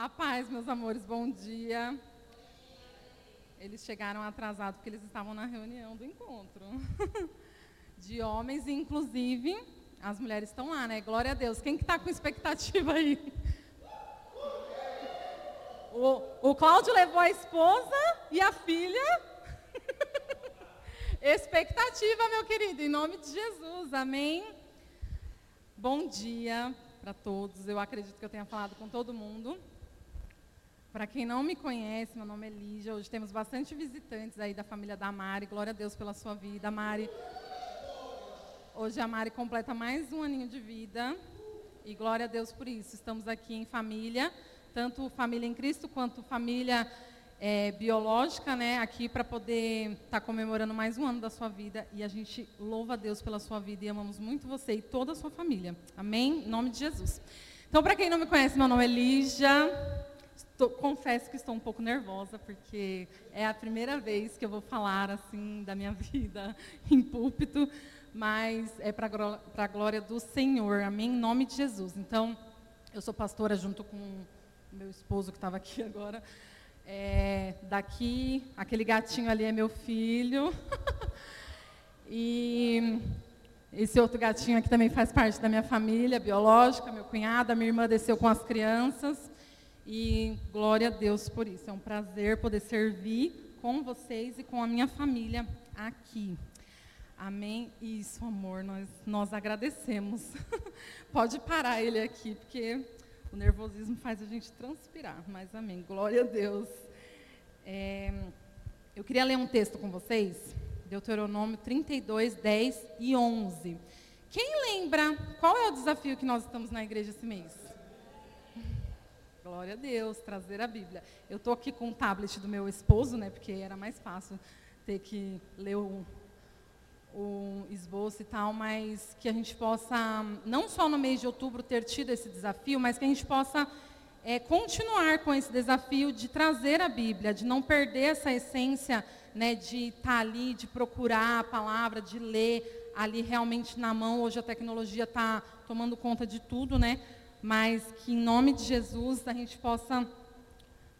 A paz, meus amores, bom dia. Eles chegaram atrasados porque eles estavam na reunião do encontro. De homens, inclusive, as mulheres estão lá, né? Glória a Deus. Quem que está com expectativa aí? O, o Cláudio levou a esposa e a filha. expectativa, meu querido, em nome de Jesus, amém? Bom dia para todos. Eu acredito que eu tenha falado com todo mundo. Para quem não me conhece, meu nome é Lígia. Hoje temos bastante visitantes aí da família da Mari. Glória a Deus pela sua vida, Mari. Hoje a Mari completa mais um aninho de vida. E glória a Deus por isso. Estamos aqui em família, tanto família em Cristo quanto família é, biológica, né? Aqui para poder estar tá comemorando mais um ano da sua vida. E a gente louva a Deus pela sua vida e amamos muito você e toda a sua família. Amém? Em nome de Jesus. Então, para quem não me conhece, meu nome é Lígia. Estou, confesso que estou um pouco nervosa, porque é a primeira vez que eu vou falar assim da minha vida em púlpito, mas é para a glória do Senhor, amém? Em nome de Jesus. Então, eu sou pastora junto com meu esposo que estava aqui agora. É, daqui, aquele gatinho ali é meu filho. e esse outro gatinho aqui também faz parte da minha família biológica, meu cunhado, a minha irmã desceu com as crianças. E glória a Deus por isso. É um prazer poder servir com vocês e com a minha família aqui. Amém? Isso, amor, nós, nós agradecemos. Pode parar ele aqui, porque o nervosismo faz a gente transpirar. Mas amém. Glória a Deus. É, eu queria ler um texto com vocês, Deuteronômio 32, 10 e 11. Quem lembra qual é o desafio que nós estamos na igreja esse mês? Glória a Deus, trazer a Bíblia. Eu estou aqui com o tablet do meu esposo, né? Porque era mais fácil ter que ler o, o esboço e tal, mas que a gente possa, não só no mês de outubro, ter tido esse desafio, mas que a gente possa é, continuar com esse desafio de trazer a Bíblia, de não perder essa essência né, de estar tá ali, de procurar a palavra, de ler ali realmente na mão. Hoje a tecnologia está tomando conta de tudo, né? Mas que em nome de Jesus a gente possa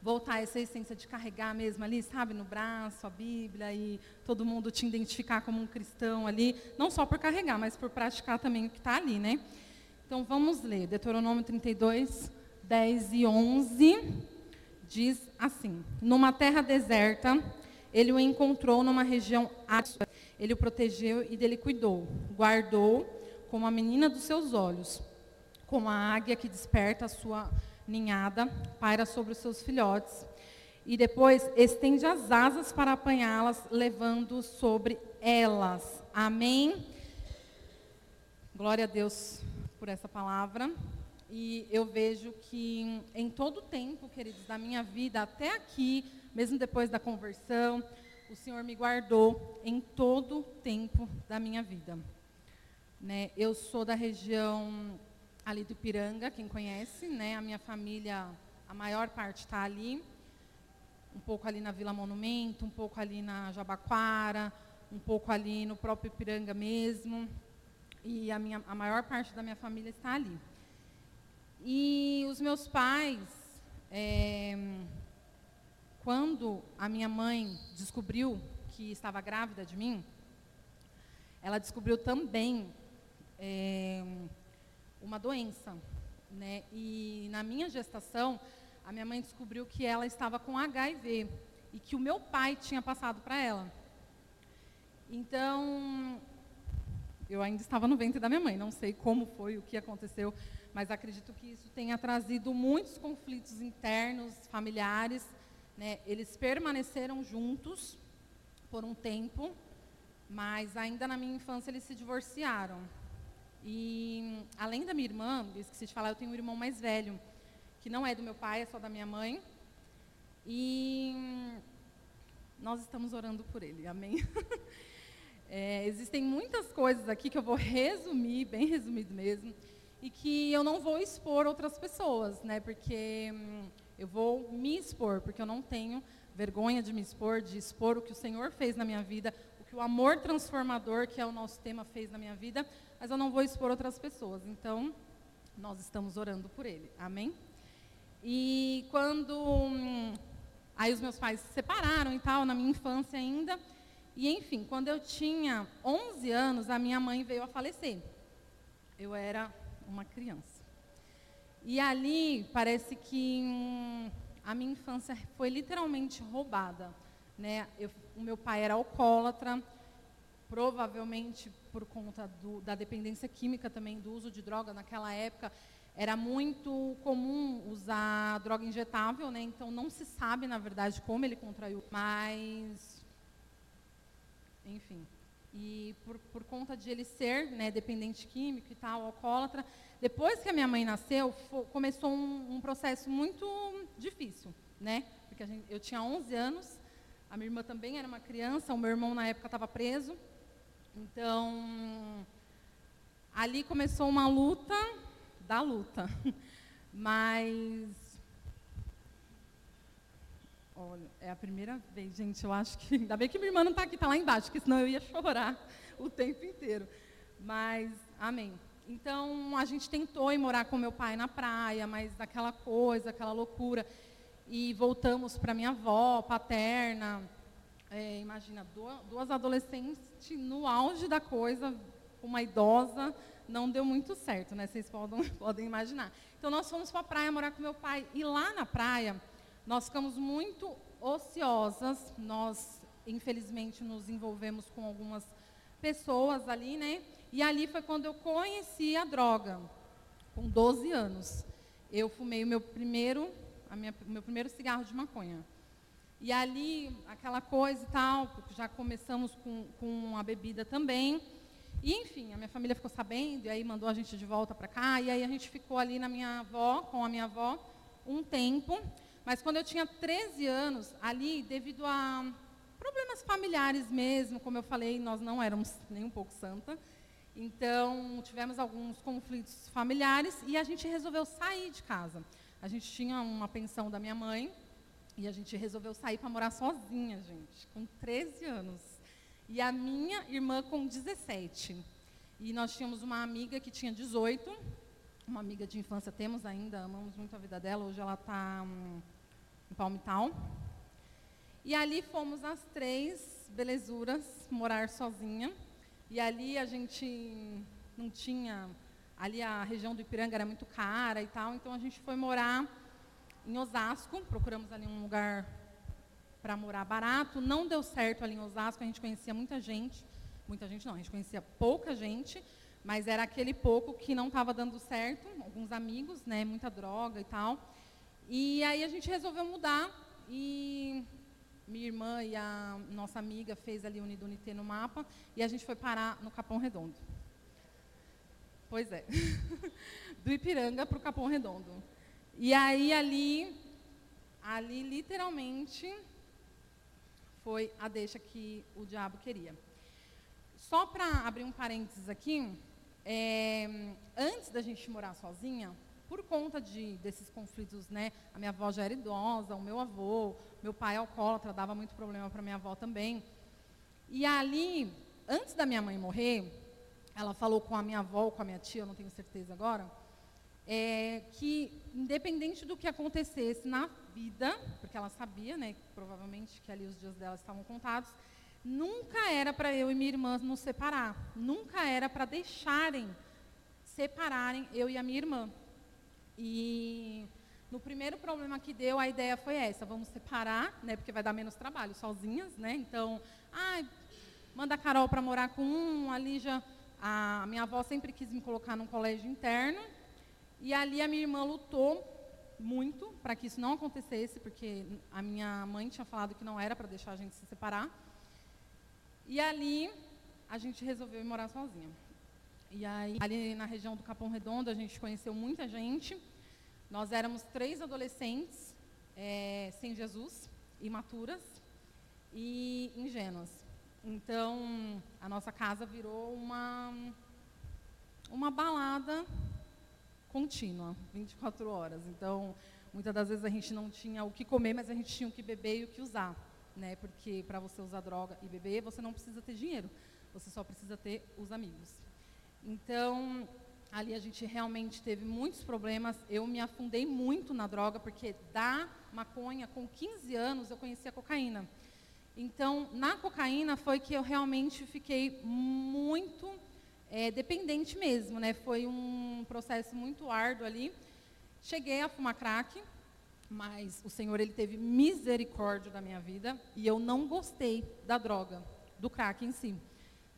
voltar a essa essência de carregar mesmo ali, sabe, no braço, a Bíblia e todo mundo te identificar como um cristão ali, não só por carregar, mas por praticar também o que está ali, né? Então vamos ler, Deuteronômio 32, 10 e 11, diz assim: Numa terra deserta, ele o encontrou numa região árida, ele o protegeu e dele cuidou, guardou como a menina dos seus olhos como a águia que desperta a sua ninhada, paira sobre os seus filhotes. E depois estende as asas para apanhá-las, levando sobre elas. Amém? Glória a Deus por essa palavra. E eu vejo que em todo o tempo, queridos, da minha vida, até aqui, mesmo depois da conversão, o Senhor me guardou em todo o tempo da minha vida. Né? Eu sou da região ali do Ipiranga, quem conhece, né? A minha família, a maior parte está ali, um pouco ali na Vila Monumento, um pouco ali na Jabaquara, um pouco ali no próprio Ipiranga mesmo. E a, minha, a maior parte da minha família está ali. E os meus pais, é, quando a minha mãe descobriu que estava grávida de mim, ela descobriu também é, uma doença. Né? E na minha gestação, a minha mãe descobriu que ela estava com HIV e que o meu pai tinha passado para ela. Então, eu ainda estava no ventre da minha mãe, não sei como foi, o que aconteceu, mas acredito que isso tenha trazido muitos conflitos internos, familiares. Né? Eles permaneceram juntos por um tempo, mas ainda na minha infância eles se divorciaram. E além da minha irmã, eu esqueci de falar, eu tenho um irmão mais velho, que não é do meu pai, é só da minha mãe. E nós estamos orando por ele, amém? É, existem muitas coisas aqui que eu vou resumir, bem resumido mesmo, e que eu não vou expor outras pessoas, né? Porque hum, eu vou me expor, porque eu não tenho vergonha de me expor, de expor o que o Senhor fez na minha vida, o que o amor transformador, que é o nosso tema, fez na minha vida, mas eu não vou expor outras pessoas. Então, nós estamos orando por ele. Amém? E quando. Hum, aí os meus pais se separaram e tal, na minha infância ainda. E, enfim, quando eu tinha 11 anos, a minha mãe veio a falecer. Eu era uma criança. E ali, parece que hum, a minha infância foi literalmente roubada. Né? Eu, o meu pai era alcoólatra, provavelmente por conta do, da dependência química também, do uso de droga naquela época. Era muito comum usar droga injetável, né? então não se sabe, na verdade, como ele contraiu. Mas, enfim, e por, por conta de ele ser né, dependente químico e tal, alcoólatra, depois que a minha mãe nasceu, começou um, um, processo muito difícil, né? Porque gente, eu tinha 11 anos, a minha irmã também era uma criança, o meu irmão na época estava preso. Então, ali começou uma luta da luta. Mas Olha, é a primeira vez, gente. Eu acho que. Ainda bem que minha irmã não está aqui, está lá embaixo, porque senão eu ia chorar o tempo inteiro. Mas, amém. Então, a gente tentou ir morar com meu pai na praia, mas aquela coisa, aquela loucura. E voltamos para minha avó paterna. É, imagina, duas adolescentes no auge da coisa, uma idosa, não deu muito certo, né? Vocês podem, podem imaginar. Então, nós fomos para a praia morar com meu pai. E lá na praia, nós ficamos muito ociosas, nós, infelizmente, nos envolvemos com algumas pessoas ali, né? E ali foi quando eu conheci a droga, com 12 anos. Eu fumei o meu primeiro, a minha, meu primeiro cigarro de maconha. E ali, aquela coisa e tal, já começamos com, com a bebida também. E, enfim, a minha família ficou sabendo, e aí mandou a gente de volta para cá. E aí a gente ficou ali na minha avó, com a minha avó, um tempo. Mas quando eu tinha 13 anos, ali, devido a problemas familiares mesmo, como eu falei, nós não éramos nem um pouco santa. Então, tivemos alguns conflitos familiares e a gente resolveu sair de casa. A gente tinha uma pensão da minha mãe e a gente resolveu sair para morar sozinha, gente, com 13 anos. E a minha irmã com 17. E nós tínhamos uma amiga que tinha 18, uma amiga de infância, temos ainda, amamos muito a vida dela. Hoje ela está hum, em Palmital. E ali fomos as três belezuras morar sozinha. E ali a gente não tinha. Ali a região do Ipiranga era muito cara e tal, então a gente foi morar em Osasco. Procuramos ali um lugar para morar barato. Não deu certo ali em Osasco, a gente conhecia muita gente. Muita gente não, a gente conhecia pouca gente, mas era aquele pouco que não estava dando certo. Alguns amigos, né, muita droga e tal. E aí a gente resolveu mudar e minha irmã e a nossa amiga fez ali Unidunité no mapa e a gente foi parar no Capão Redondo. Pois é. Do Ipiranga para o Capão Redondo. E aí ali, ali literalmente foi a deixa que o diabo queria. Só para abrir um parênteses aqui, é, antes da gente morar sozinha, por conta de, desses conflitos, né? A minha avó já era idosa, o meu avô, meu pai alcoólatra, dava muito problema para minha avó também. E ali, antes da minha mãe morrer, ela falou com a minha avó com a minha tia, eu não tenho certeza agora, é, que independente do que acontecesse na vida, porque ela sabia, né, provavelmente que ali os dias dela estavam contados, nunca era para eu e minha irmã nos separar, nunca era para deixarem separarem eu e a minha irmã. E no primeiro problema que deu, a ideia foi essa: vamos separar, né, porque vai dar menos trabalho sozinhas, né? Então, ah, manda a Carol para morar com um, ali já. A minha avó sempre quis me colocar num colégio interno. E ali a minha irmã lutou muito para que isso não acontecesse, porque a minha mãe tinha falado que não era para deixar a gente se separar. E ali a gente resolveu ir morar sozinha. E aí, ali na região do Capão Redondo, a gente conheceu muita gente. Nós éramos três adolescentes é, sem Jesus, imaturas e ingênuas. Então, a nossa casa virou uma, uma balada contínua, 24 horas. Então, muitas das vezes a gente não tinha o que comer, mas a gente tinha o que beber e o que usar. Né? Porque para você usar droga e beber, você não precisa ter dinheiro, você só precisa ter os amigos. Então, Ali a gente realmente teve muitos problemas. Eu me afundei muito na droga, porque da maconha, com 15 anos, eu conhecia cocaína. Então, na cocaína foi que eu realmente fiquei muito é, dependente mesmo, né? Foi um processo muito árduo ali. Cheguei a fumar crack, mas o Senhor ele teve misericórdia da minha vida e eu não gostei da droga, do crack em si.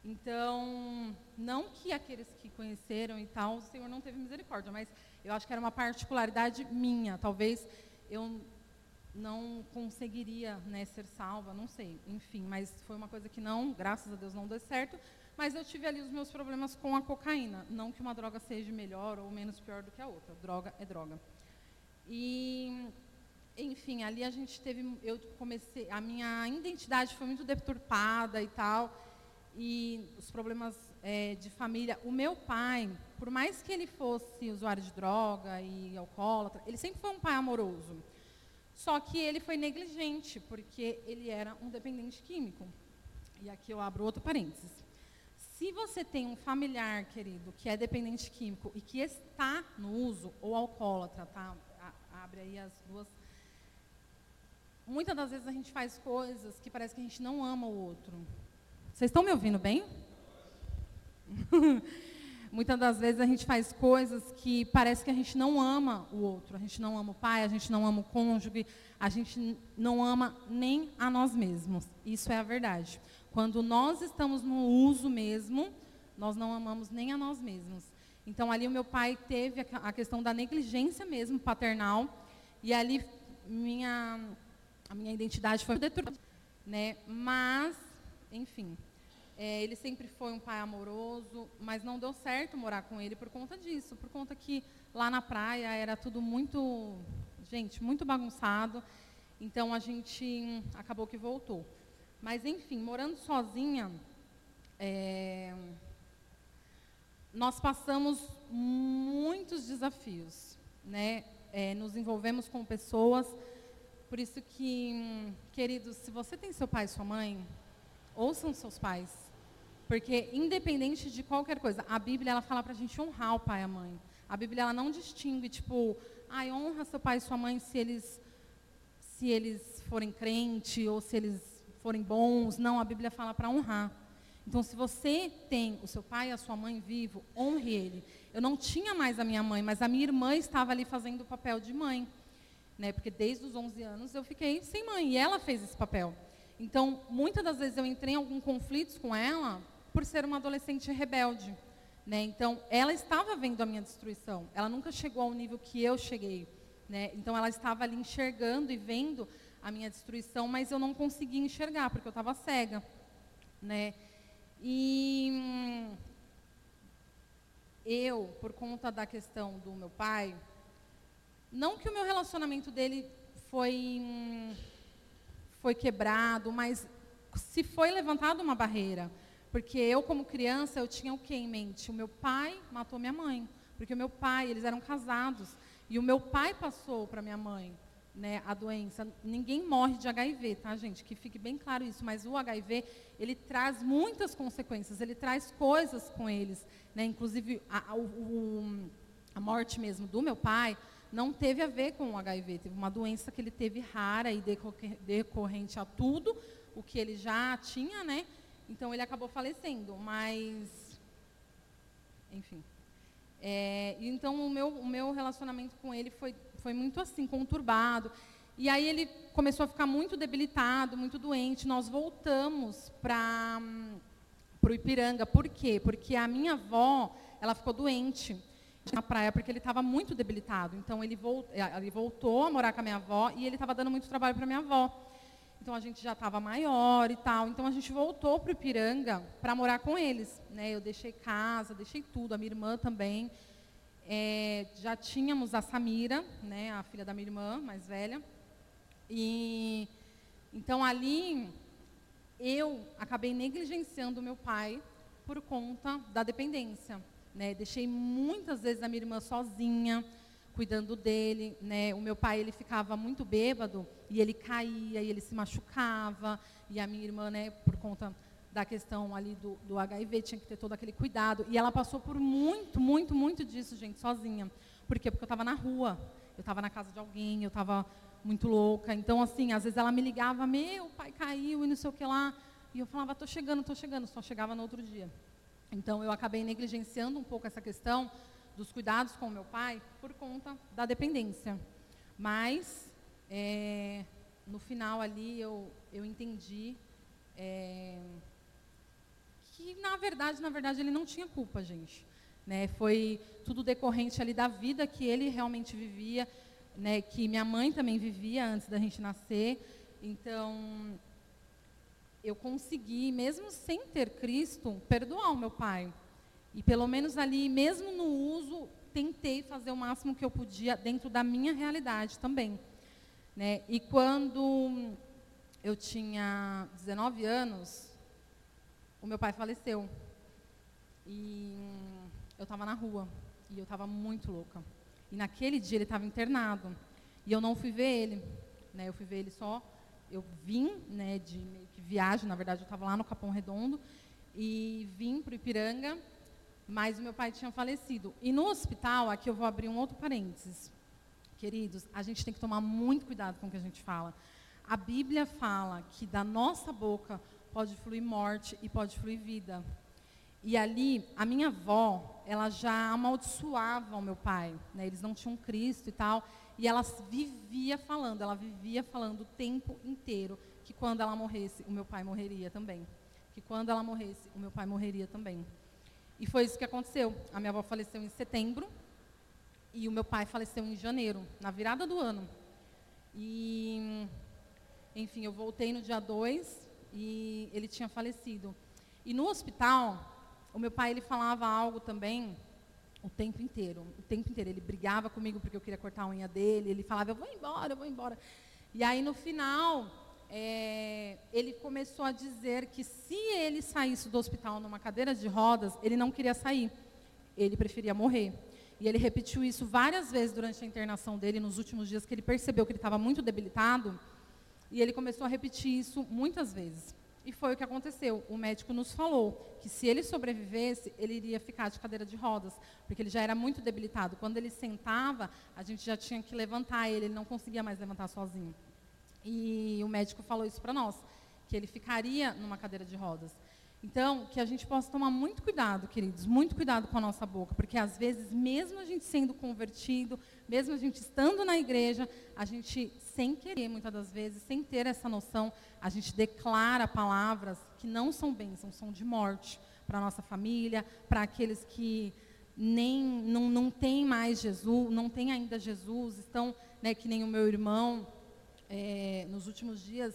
Então, não que aqueles que conheceram e tal, o Senhor não teve misericórdia, mas eu acho que era uma particularidade minha. Talvez eu não conseguiria né, ser salva, não sei, enfim, mas foi uma coisa que não, graças a Deus, não deu certo. Mas eu tive ali os meus problemas com a cocaína. Não que uma droga seja melhor ou menos pior do que a outra. Droga é droga. E, enfim, ali a gente teve, eu comecei, a minha identidade foi muito deturpada e tal e os problemas é, de família. O meu pai, por mais que ele fosse usuário de droga e alcoólatra, ele sempre foi um pai amoroso. Só que ele foi negligente, porque ele era um dependente químico. E aqui eu abro outro parênteses. Se você tem um familiar, querido, que é dependente químico e que está no uso, ou alcoólatra, tá? abre aí as duas. Muitas das vezes a gente faz coisas que parece que a gente não ama o outro. Vocês estão me ouvindo bem? Muitas das vezes a gente faz coisas que parece que a gente não ama o outro. A gente não ama o pai, a gente não ama o cônjuge, a gente não ama nem a nós mesmos. Isso é a verdade. Quando nós estamos no uso mesmo, nós não amamos nem a nós mesmos. Então ali o meu pai teve a questão da negligência mesmo paternal e ali minha a minha identidade foi deturpada, né? Mas enfim, é, ele sempre foi um pai amoroso, mas não deu certo morar com ele por conta disso, por conta que lá na praia era tudo muito, gente, muito bagunçado. Então a gente acabou que voltou. Mas enfim, morando sozinha, é, nós passamos muitos desafios, né? É, nos envolvemos com pessoas. Por isso que, queridos, se você tem seu pai e sua mãe, ouçam seus pais. Porque independente de qualquer coisa, a Bíblia ela fala para a gente honrar o pai e a mãe. A Bíblia ela não distingue, tipo, ai, honra seu pai e sua mãe se eles, se eles forem crente ou se eles forem bons. Não, a Bíblia fala para honrar. Então, se você tem o seu pai e a sua mãe vivo, honre ele. Eu não tinha mais a minha mãe, mas a minha irmã estava ali fazendo o papel de mãe. Né? Porque desde os 11 anos eu fiquei sem mãe e ela fez esse papel. Então, muitas das vezes eu entrei em algum conflito com ela por ser uma adolescente rebelde. Né? Então, ela estava vendo a minha destruição. Ela nunca chegou ao nível que eu cheguei. Né? Então, ela estava ali enxergando e vendo a minha destruição, mas eu não conseguia enxergar, porque eu estava cega. Né? E eu, por conta da questão do meu pai, não que o meu relacionamento dele foi hum, foi quebrado, mas se foi levantada uma barreira. Porque eu, como criança, eu tinha o que em mente? O meu pai matou minha mãe. Porque o meu pai, eles eram casados. E o meu pai passou para minha mãe né, a doença. Ninguém morre de HIV, tá, gente? Que fique bem claro isso. Mas o HIV, ele traz muitas consequências. Ele traz coisas com eles. Né? Inclusive, a, o, a morte mesmo do meu pai não teve a ver com o HIV, teve uma doença que ele teve rara e decorrente a tudo o que ele já tinha, né? Então ele acabou falecendo, mas enfim. É, então o meu, o meu relacionamento com ele foi, foi muito assim, conturbado. E aí ele começou a ficar muito debilitado, muito doente. Nós voltamos para o Ipiranga. Por quê? Porque a minha avó, ela ficou doente na praia porque ele estava muito debilitado. Então ele, volt, eh, ele voltou a morar com a minha avó e ele estava dando muito trabalho para minha avó. Então a gente já estava maior e tal. Então a gente voltou para o Ipiranga para morar com eles. Né? Eu deixei casa, deixei tudo, a minha irmã também. É, já tínhamos a Samira, né, a filha da minha irmã, mais velha. E então ali eu acabei negligenciando meu pai por conta da dependência. Né? Deixei muitas vezes a minha irmã sozinha, cuidando dele. Né? O meu pai ele ficava muito bêbado e ele caía e ele se machucava. E a minha irmã, né, por conta da questão ali do, do HIV, tinha que ter todo aquele cuidado. E ela passou por muito, muito, muito disso, gente, sozinha. Por quê? Porque eu estava na rua, eu estava na casa de alguém, eu estava muito louca. Então, assim, às vezes ela me ligava, meu, pai caiu e não sei o que lá. E eu falava, estou chegando, estou chegando, só chegava no outro dia. Então, eu acabei negligenciando um pouco essa questão dos cuidados com o meu pai por conta da dependência. Mas, é, no final ali, eu, eu entendi é, que, na verdade, na verdade, ele não tinha culpa, gente. Né? Foi tudo decorrente ali da vida que ele realmente vivia, né? que minha mãe também vivia antes da gente nascer. Então, eu consegui, mesmo sem ter Cristo, perdoar o meu pai. E pelo menos ali, mesmo no uso, tentei fazer o máximo que eu podia dentro da minha realidade também. Né? E quando eu tinha 19 anos, o meu pai faleceu. E eu estava na rua. E eu estava muito louca. E naquele dia ele estava internado. E eu não fui ver ele. Né? Eu fui ver ele só. Eu vim né, de viagem, na verdade, eu estava lá no Capão Redondo. E vim para o Ipiranga. Mas o meu pai tinha falecido. E no hospital, aqui eu vou abrir um outro parênteses. Queridos, a gente tem que tomar muito cuidado com o que a gente fala. A Bíblia fala que da nossa boca pode fluir morte e pode fluir vida. E ali, a minha avó, ela já amaldiçoava o meu pai. Né? Eles não tinham Cristo e tal. E ela vivia falando, ela vivia falando o tempo inteiro que quando ela morresse, o meu pai morreria também. Que quando ela morresse, o meu pai morreria também. E foi isso que aconteceu. A minha avó faleceu em setembro e o meu pai faleceu em janeiro, na virada do ano. E enfim, eu voltei no dia 2 e ele tinha falecido. E no hospital, o meu pai ele falava algo também o tempo inteiro, o tempo inteiro. Ele brigava comigo porque eu queria cortar a unha dele. Ele falava, eu vou embora, eu vou embora. E aí no final, é, ele começou a dizer que se ele saísse do hospital numa cadeira de rodas, ele não queria sair. Ele preferia morrer. E ele repetiu isso várias vezes durante a internação dele, nos últimos dias, que ele percebeu que ele estava muito debilitado. E ele começou a repetir isso muitas vezes. E foi o que aconteceu. O médico nos falou que se ele sobrevivesse, ele iria ficar de cadeira de rodas, porque ele já era muito debilitado. Quando ele sentava, a gente já tinha que levantar ele, ele não conseguia mais levantar sozinho. E o médico falou isso para nós, que ele ficaria numa cadeira de rodas. Então, que a gente possa tomar muito cuidado, queridos, muito cuidado com a nossa boca, porque às vezes, mesmo a gente sendo convertido, mesmo a gente estando na igreja, a gente, sem querer, muitas das vezes, sem ter essa noção, a gente declara palavras que não são bênçãos, são de morte para a nossa família, para aqueles que nem não, não têm mais Jesus, não têm ainda Jesus, estão, né, que nem o meu irmão, é, nos últimos dias,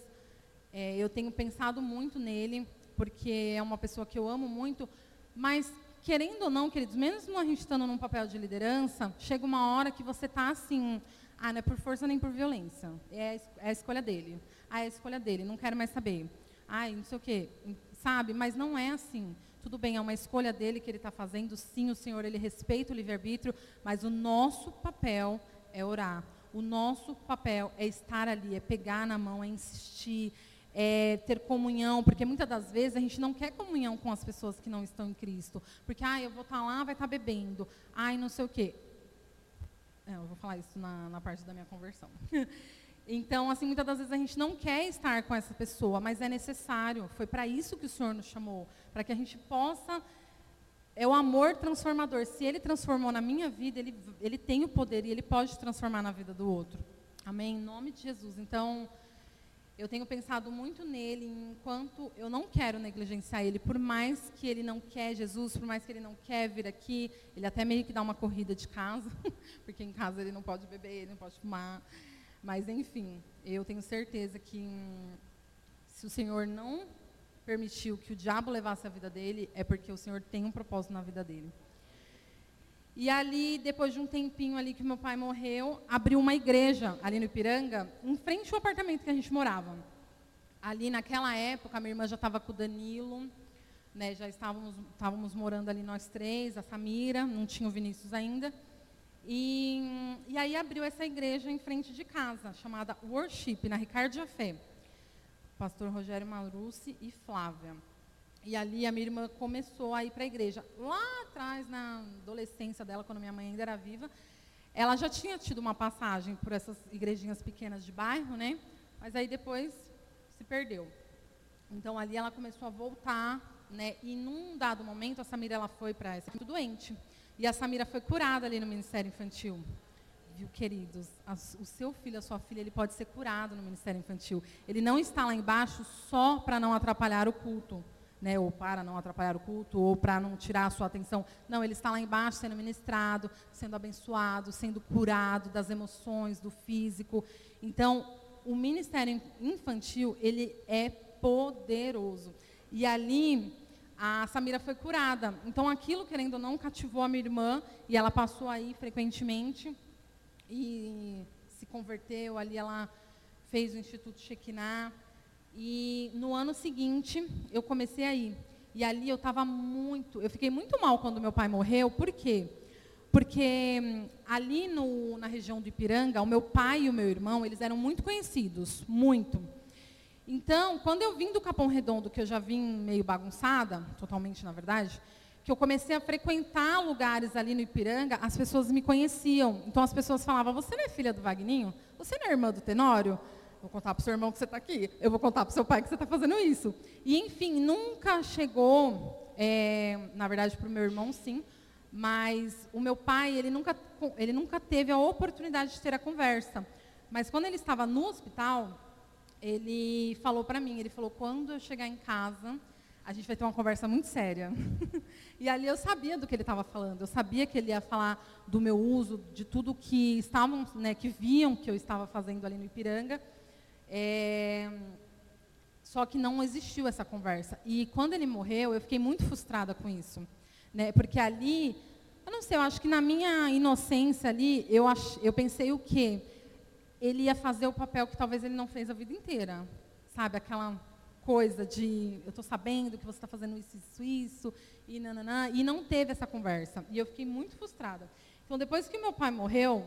é, eu tenho pensado muito nele, porque é uma pessoa que eu amo muito, mas querendo ou não, queridos, mesmo a gente estando num papel de liderança, chega uma hora que você está assim, ah, não é por força nem por violência, é, é a escolha dele, ah, é a escolha dele, não quero mais saber, ai, não sei o quê, sabe? Mas não é assim. Tudo bem, é uma escolha dele que ele está fazendo, sim, o Senhor, ele respeita o livre-arbítrio, mas o nosso papel é orar. O nosso papel é estar ali, é pegar na mão, é insistir, é, ter comunhão, porque muitas das vezes a gente não quer comunhão com as pessoas que não estão em Cristo. Porque, ah, eu vou estar tá lá, vai estar tá bebendo. Ai, não sei o quê. É, eu vou falar isso na, na parte da minha conversão. então, assim, muitas das vezes a gente não quer estar com essa pessoa, mas é necessário. Foi para isso que o Senhor nos chamou. Para que a gente possa é o amor transformador. Se ele transformou na minha vida, ele, ele tem o poder e ele pode transformar na vida do outro. Amém? Em nome de Jesus. Então, eu tenho pensado muito nele enquanto eu não quero negligenciar ele, por mais que ele não quer Jesus, por mais que ele não quer vir aqui, ele até meio que dá uma corrida de casa, porque em casa ele não pode beber, ele não pode fumar. Mas enfim, eu tenho certeza que hum, se o Senhor não permitiu que o diabo levasse a vida dele, é porque o Senhor tem um propósito na vida dele. E ali, depois de um tempinho ali que meu pai morreu, abriu uma igreja ali no Ipiranga, em frente ao apartamento que a gente morava. Ali naquela época, minha irmã já estava com o Danilo, né, já estávamos, estávamos morando ali nós três, a Samira, não tinha o Vinícius ainda. E, e aí abriu essa igreja em frente de casa, chamada Worship, na Ricardo Jafé. Pastor Rogério Marucci e Flávia. E ali a minha irmã começou a ir para a igreja. Lá atrás, na adolescência dela, quando minha mãe ainda era viva, ela já tinha tido uma passagem por essas igrejinhas pequenas de bairro, né? Mas aí depois se perdeu. Então ali ela começou a voltar, né? E num dado momento a Samira ela foi para essa muito doente. E a Samira foi curada ali no Ministério Infantil. Viu, queridos? o seu filho, a sua filha, ele pode ser curado no Ministério Infantil. Ele não está lá embaixo só para não atrapalhar o culto. Né, ou para não atrapalhar o culto, ou para não tirar a sua atenção. Não, ele está lá embaixo sendo ministrado, sendo abençoado, sendo curado das emoções, do físico. Então, o ministério infantil, ele é poderoso. E ali, a Samira foi curada. Então, aquilo, querendo ou não, cativou a minha irmã, e ela passou aí frequentemente, e se converteu. Ali ela fez o Instituto Shekinah, e no ano seguinte, eu comecei a ir. E ali eu estava muito, eu fiquei muito mal quando meu pai morreu, por quê? Porque hum, ali no, na região do Ipiranga, o meu pai e o meu irmão, eles eram muito conhecidos, muito. Então, quando eu vim do Capão Redondo, que eu já vim meio bagunçada, totalmente na verdade, que eu comecei a frequentar lugares ali no Ipiranga, as pessoas me conheciam. Então as pessoas falavam: Você não é filha do Vagninho? Você não é irmã do Tenório? Vou contar para o seu irmão que você está aqui. Eu vou contar para o seu pai que você está fazendo isso. E, enfim, nunca chegou, é, na verdade, para o meu irmão, sim, mas o meu pai, ele nunca, ele nunca teve a oportunidade de ter a conversa. Mas quando ele estava no hospital, ele falou para mim, ele falou, quando eu chegar em casa, a gente vai ter uma conversa muito séria. e ali eu sabia do que ele estava falando, eu sabia que ele ia falar do meu uso, de tudo que estavam, né, que viam que eu estava fazendo ali no Ipiranga. É... Só que não existiu essa conversa. E quando ele morreu, eu fiquei muito frustrada com isso. Né? Porque ali, eu não sei, eu acho que na minha inocência ali, eu, ach... eu pensei o quê? Ele ia fazer o papel que talvez ele não fez a vida inteira. Sabe, aquela coisa de, eu estou sabendo que você está fazendo isso, isso, isso, e nananã, e não teve essa conversa. E eu fiquei muito frustrada. Então, depois que meu pai morreu,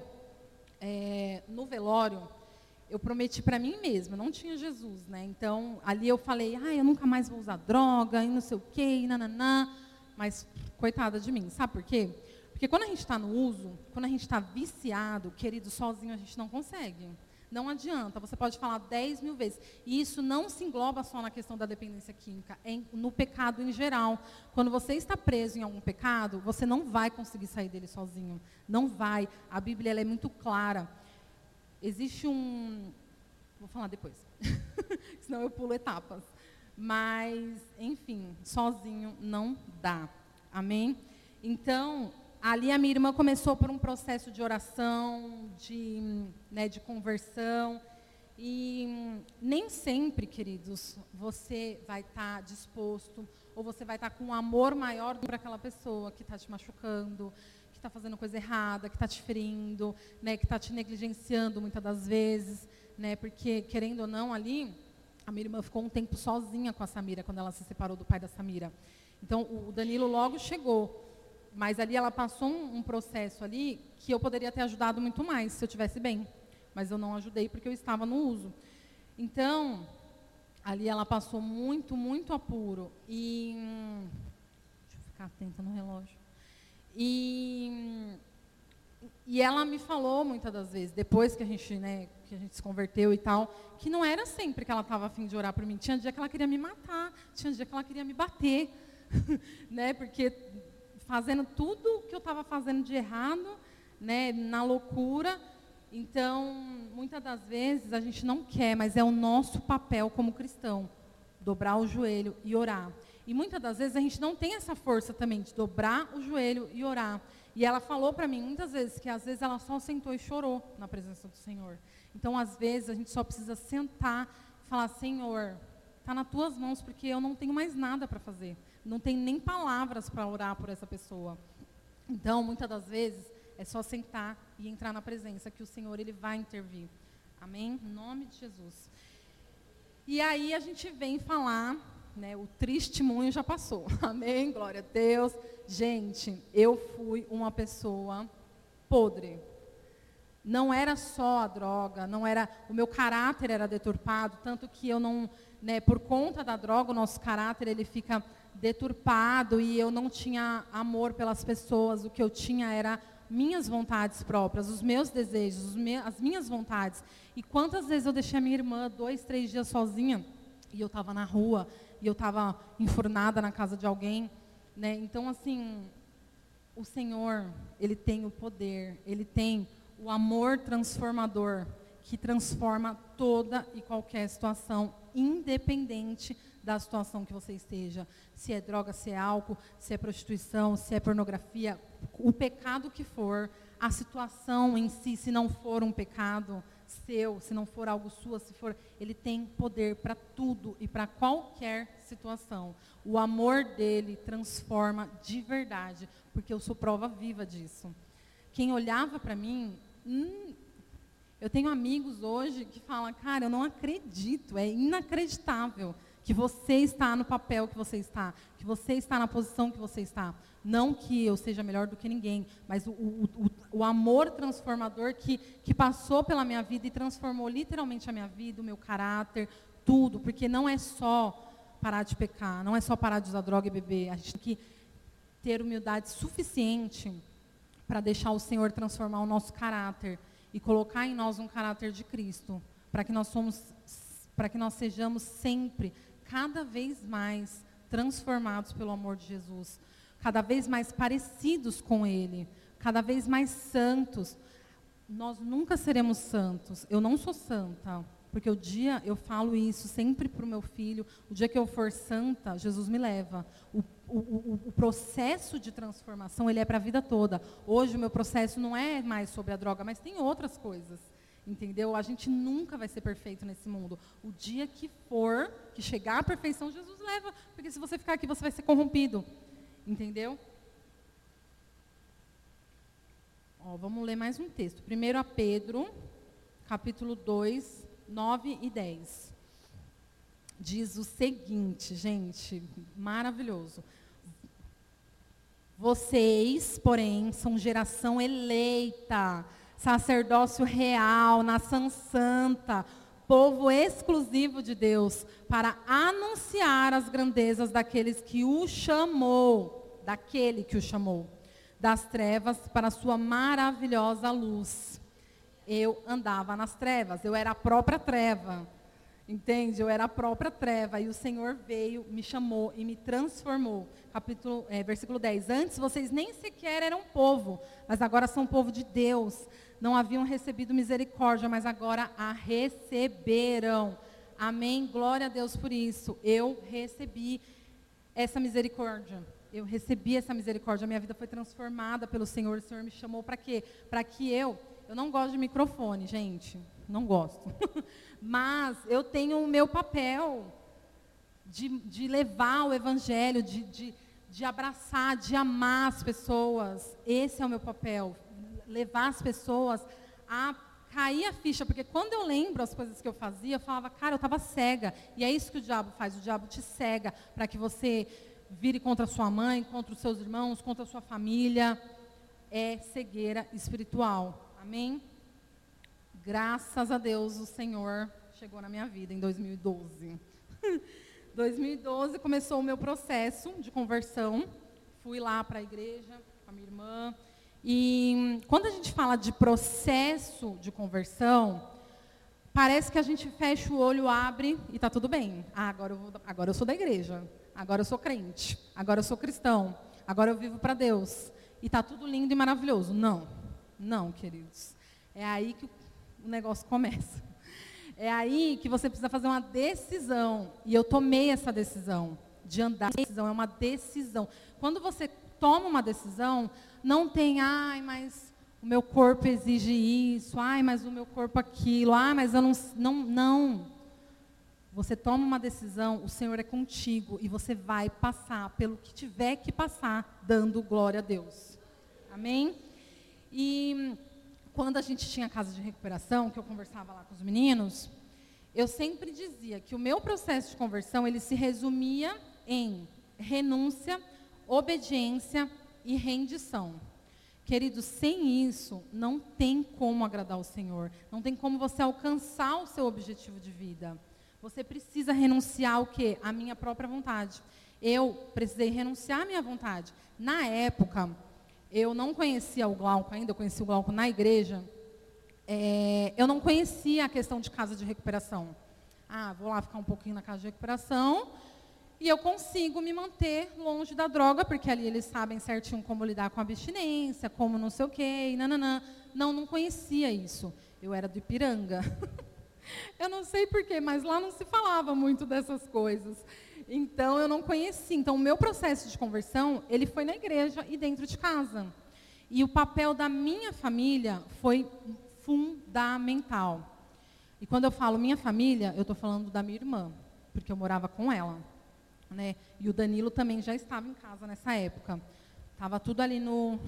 é, no velório, eu prometi para mim mesma, não tinha Jesus, né? Então, ali eu falei, ah, eu nunca mais vou usar droga, e não sei o quê, e nananã. Mas, coitada de mim, sabe por quê? Porque quando a gente está no uso, quando a gente está viciado, querido, sozinho a gente não consegue. Não adianta, você pode falar 10 mil vezes. E isso não se engloba só na questão da dependência química, é no pecado em geral. Quando você está preso em algum pecado, você não vai conseguir sair dele sozinho. Não vai. A Bíblia é muito clara. Existe um. Vou falar depois, senão eu pulo etapas. Mas, enfim, sozinho não dá. Amém? Então, ali a minha irmã começou por um processo de oração, de, né, de conversão. E nem sempre, queridos, você vai estar tá disposto ou você vai estar tá com um amor maior para aquela pessoa que está te machucando, que está fazendo coisa errada, que está te ferindo, né, que está te negligenciando muitas das vezes, né, porque, querendo ou não, ali, a minha irmã ficou um tempo sozinha com a Samira, quando ela se separou do pai da Samira. Então, o Danilo logo chegou, mas ali ela passou um, um processo ali que eu poderia ter ajudado muito mais, se eu tivesse bem, mas eu não ajudei porque eu estava no uso. Então, ali ela passou muito, muito apuro. E. Deixa eu ficar atenta no relógio. E, e ela me falou muitas das vezes, depois que a gente, né, que a gente se converteu e tal, que não era sempre que ela estava afim de orar por mim. Tinha dia que ela queria me matar, tinha dia que ela queria me bater, né, porque fazendo tudo que eu estava fazendo de errado, né, na loucura. Então, muitas das vezes a gente não quer, mas é o nosso papel como cristão dobrar o joelho e orar. E muitas das vezes a gente não tem essa força também de dobrar o joelho e orar. E ela falou para mim muitas vezes que às vezes ela só sentou e chorou na presença do Senhor. Então, às vezes, a gente só precisa sentar e falar: Senhor, está nas tuas mãos, porque eu não tenho mais nada para fazer. Não tenho nem palavras para orar por essa pessoa. Então, muitas das vezes, é só sentar e entrar na presença, que o Senhor ele vai intervir. Amém? Em nome de Jesus. E aí a gente vem falar né, o testemunho já passou. Amém? Glória a Deus. Gente, eu fui uma pessoa podre. não era só a droga, não era o meu caráter era deturpado, tanto que eu não, né, por conta da droga, o nosso caráter ele fica deturpado e eu não tinha amor pelas pessoas, o que eu tinha era minhas vontades próprias, os meus desejos, me, as minhas vontades. E quantas vezes eu deixei a minha irmã dois, três dias sozinha e eu estava na rua e eu estava enfurnada na casa de alguém, né? Então assim, o Senhor ele tem o poder, ele tem o amor transformador que transforma toda e qualquer situação, independente da situação que você esteja. Se é droga, se é álcool, se é prostituição, se é pornografia, o pecado que for, a situação em si, se não for um pecado seu, se não for algo sua, se for, ele tem poder para tudo e para qualquer situação. O amor dele transforma de verdade, porque eu sou prova viva disso. Quem olhava para mim Hum, eu tenho amigos hoje que falam, cara, eu não acredito, é inacreditável que você está no papel que você está, que você está na posição que você está. Não que eu seja melhor do que ninguém, mas o, o, o, o amor transformador que, que passou pela minha vida e transformou literalmente a minha vida, o meu caráter, tudo, porque não é só parar de pecar, não é só parar de usar droga e beber, a gente tem que ter humildade suficiente para deixar o Senhor transformar o nosso caráter e colocar em nós um caráter de Cristo, para que nós somos para que nós sejamos sempre cada vez mais transformados pelo amor de Jesus, cada vez mais parecidos com ele, cada vez mais santos. Nós nunca seremos santos. Eu não sou santa, porque o dia, eu falo isso sempre para o meu filho, o dia que eu for santa, Jesus me leva. O, o, o processo de transformação, ele é para a vida toda. Hoje o meu processo não é mais sobre a droga, mas tem outras coisas. Entendeu? A gente nunca vai ser perfeito nesse mundo. O dia que for, que chegar à perfeição, Jesus leva. Porque se você ficar aqui, você vai ser corrompido. Entendeu? Ó, vamos ler mais um texto. Primeiro a Pedro, capítulo 2, 9 e 10. Diz o seguinte, gente, maravilhoso. Vocês, porém, são geração eleita, sacerdócio real, nação santa, povo exclusivo de Deus, para anunciar as grandezas daqueles que o chamou, daquele que o chamou, das trevas para a sua maravilhosa luz eu andava nas trevas, eu era a própria treva. Entende? Eu era a própria treva e o Senhor veio, me chamou e me transformou. Capítulo, é, versículo 10. Antes vocês nem sequer eram povo, mas agora são povo de Deus. Não haviam recebido misericórdia, mas agora a receberam. Amém? Glória a Deus por isso. Eu recebi essa misericórdia. Eu recebi essa misericórdia. Minha vida foi transformada pelo Senhor. O Senhor me chamou para quê? Para que eu eu não gosto de microfone, gente. Não gosto. Mas eu tenho o meu papel de, de levar o evangelho, de, de, de abraçar, de amar as pessoas. Esse é o meu papel. Levar as pessoas a cair a ficha, porque quando eu lembro as coisas que eu fazia, eu falava, cara, eu estava cega. E é isso que o diabo faz, o diabo te cega para que você vire contra sua mãe, contra os seus irmãos, contra a sua família. É cegueira espiritual. Amém? Graças a Deus o Senhor chegou na minha vida em 2012. 2012 começou o meu processo de conversão. Fui lá para a igreja com a minha irmã. E quando a gente fala de processo de conversão, parece que a gente fecha o olho, abre e está tudo bem. Ah, agora eu, vou, agora eu sou da igreja. Agora eu sou crente. Agora eu sou cristão. Agora eu vivo para Deus. E está tudo lindo e maravilhoso. Não. Não, queridos. É aí que o negócio começa. É aí que você precisa fazer uma decisão. E eu tomei essa decisão de andar. Decisão é uma decisão. Quando você toma uma decisão, não tem, ai, mas o meu corpo exige isso, ai, mas o meu corpo aquilo, ai, mas eu não. Não, não. Você toma uma decisão, o Senhor é contigo e você vai passar pelo que tiver que passar, dando glória a Deus. Amém? E quando a gente tinha casa de recuperação, que eu conversava lá com os meninos, eu sempre dizia que o meu processo de conversão ele se resumia em renúncia, obediência e rendição. Querido, sem isso, não tem como agradar o Senhor. Não tem como você alcançar o seu objetivo de vida. Você precisa renunciar ao quê? A minha própria vontade. Eu precisei renunciar à minha vontade. Na época, eu não conhecia o Glauco ainda, eu conheci o Glauco na igreja. É, eu não conhecia a questão de casa de recuperação. Ah, vou lá ficar um pouquinho na casa de recuperação e eu consigo me manter longe da droga, porque ali eles sabem certinho como lidar com a abstinência, como não sei o quê, e nananã. Não, não conhecia isso. Eu era do Ipiranga. eu não sei porquê, mas lá não se falava muito dessas coisas. Então, eu não conhecia. Então, o meu processo de conversão, ele foi na igreja e dentro de casa. E o papel da minha família foi fundamental. E quando eu falo minha família, eu estou falando da minha irmã, porque eu morava com ela. Né? E o Danilo também já estava em casa nessa época. Estava tudo ali no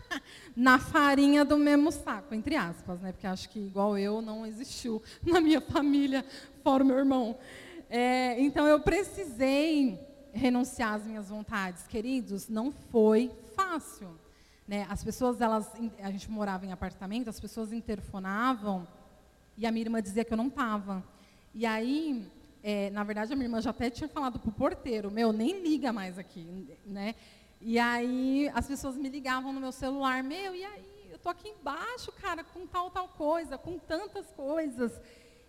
na farinha do mesmo saco, entre aspas, né? Porque acho que igual eu não existiu na minha família, fora o meu irmão. É, então eu precisei renunciar às minhas vontades, queridos. Não foi fácil, né? As pessoas, elas, a gente morava em apartamento, as pessoas interfonavam e a minha irmã dizia que eu não estava. E aí é, na verdade, a minha irmã já até tinha falado para o porteiro, meu, nem liga mais aqui, né? E aí as pessoas me ligavam no meu celular, meu, e aí? Eu tô aqui embaixo, cara, com tal, tal coisa, com tantas coisas.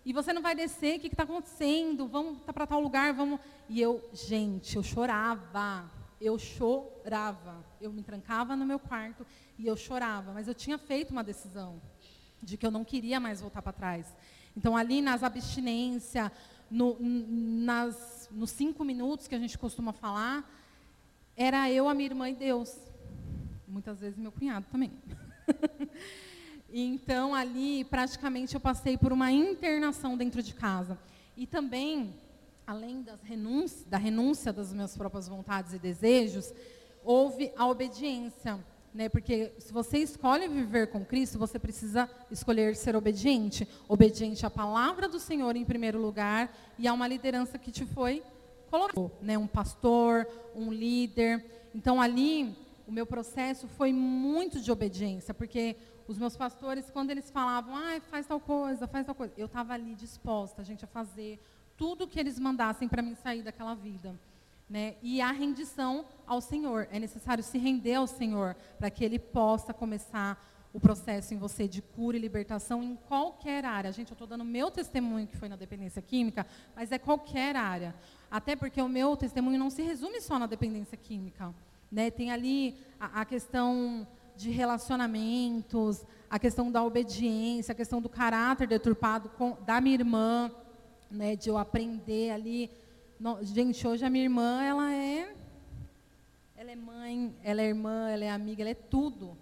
E você não vai descer, o que está acontecendo? Vamos tá para tal lugar, vamos. E eu, gente, eu chorava. Eu chorava. Eu me trancava no meu quarto e eu chorava. Mas eu tinha feito uma decisão de que eu não queria mais voltar para trás. Então, ali nas abstinências, no, nas, nos cinco minutos que a gente costuma falar, era eu, a minha irmã e Deus. Muitas vezes meu cunhado também. então, ali, praticamente, eu passei por uma internação dentro de casa. E também, além renúncia, da renúncia das minhas próprias vontades e desejos, houve a obediência. Né? Porque se você escolhe viver com Cristo, você precisa escolher ser obediente. Obediente à palavra do Senhor em primeiro lugar e a uma liderança que te foi colocado, né? Um pastor, um líder. Então ali o meu processo foi muito de obediência, porque os meus pastores, quando eles falavam, ah, faz tal coisa, faz tal coisa, eu estava ali disposta, gente, a fazer tudo que eles mandassem para mim sair daquela vida. Né? E a rendição ao Senhor. É necessário se render ao Senhor para que Ele possa começar o processo em você de cura e libertação em qualquer área. Gente, eu estou dando meu testemunho que foi na dependência química, mas é qualquer área. Até porque o meu testemunho não se resume só na dependência química. Né? Tem ali a, a questão de relacionamentos, a questão da obediência, a questão do caráter deturpado com, da minha irmã, né? de eu aprender ali no, gente, hoje a minha irmã, ela é. Ela é mãe, ela é irmã, ela é amiga, ela é tudo.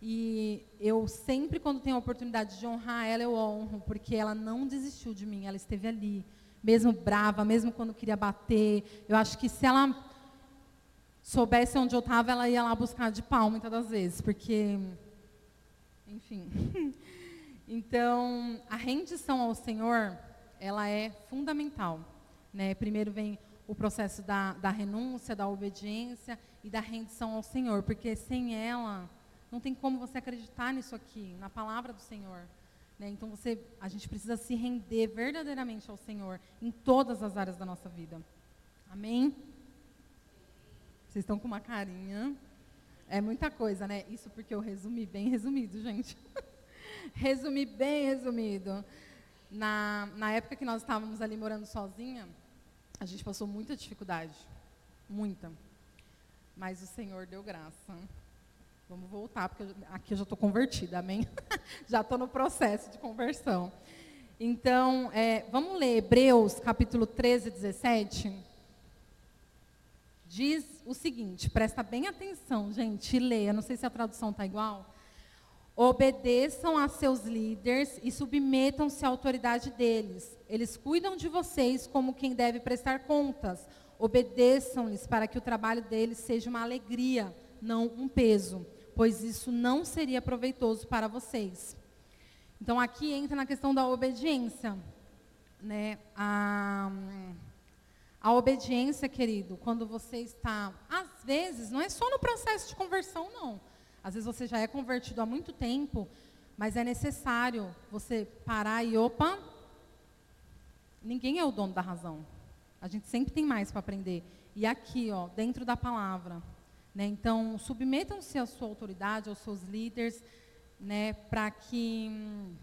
E eu sempre, quando tenho a oportunidade de honrar ela, eu honro, porque ela não desistiu de mim, ela esteve ali, mesmo brava, mesmo quando queria bater. Eu acho que se ela soubesse onde eu estava, ela ia lá buscar de pau muitas das vezes, porque, enfim. então, a rendição ao Senhor, ela é fundamental. Né? Primeiro vem o processo da, da renúncia, da obediência e da rendição ao Senhor, porque sem ela não tem como você acreditar nisso aqui, na palavra do Senhor. Né? Então você, a gente precisa se render verdadeiramente ao Senhor em todas as áreas da nossa vida. Amém? Vocês estão com uma carinha. É muita coisa, né? Isso porque eu resumi bem resumido, gente. resumi bem resumido. Na, na época que nós estávamos ali morando sozinha, a gente passou muita dificuldade, muita. Mas o Senhor deu graça. Vamos voltar, porque aqui eu já estou convertida, amém? já estou no processo de conversão. Então, é, vamos ler Hebreus capítulo 13, 17. Diz o seguinte, presta bem atenção, gente, e. Eu não sei se a tradução está igual. Obedeçam a seus líderes e submetam-se à autoridade deles. Eles cuidam de vocês como quem deve prestar contas. Obedeçam-lhes para que o trabalho deles seja uma alegria, não um peso, pois isso não seria proveitoso para vocês. Então aqui entra na questão da obediência. Né? A, a obediência, querido, quando você está. Às vezes, não é só no processo de conversão, não Às vezes você já é convertido há muito tempo, mas é necessário você parar e opa, ninguém é o dono da razão. A gente sempre tem mais para aprender. E aqui, ó, dentro da palavra, né? Então, submetam-se à sua autoridade, aos seus líderes, né, para que hum,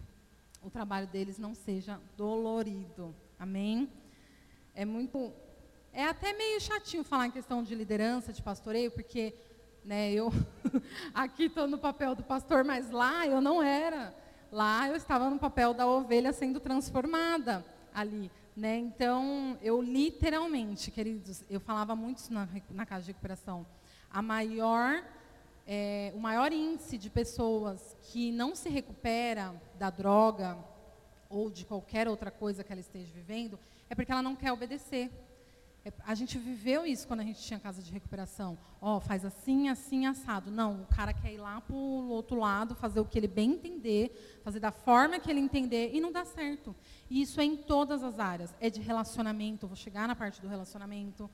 o trabalho deles não seja dolorido. Amém? É muito. É até meio chatinho falar em questão de liderança, de pastoreio, porque né, eu aqui estou no papel do pastor, mas lá eu não era. Lá eu estava no papel da ovelha sendo transformada ali. Né? Então, eu literalmente, queridos, eu falava muito isso na, na casa de recuperação a maior, é, o maior índice de pessoas que não se recupera da droga ou de qualquer outra coisa que ela esteja vivendo é porque ela não quer obedecer. É, a gente viveu isso quando a gente tinha casa de recuperação. Ó, oh, faz assim, assim, assado. Não, o cara quer ir lá para o outro lado, fazer o que ele bem entender, fazer da forma que ele entender e não dá certo. E isso é em todas as áreas. É de relacionamento, vou chegar na parte do relacionamento.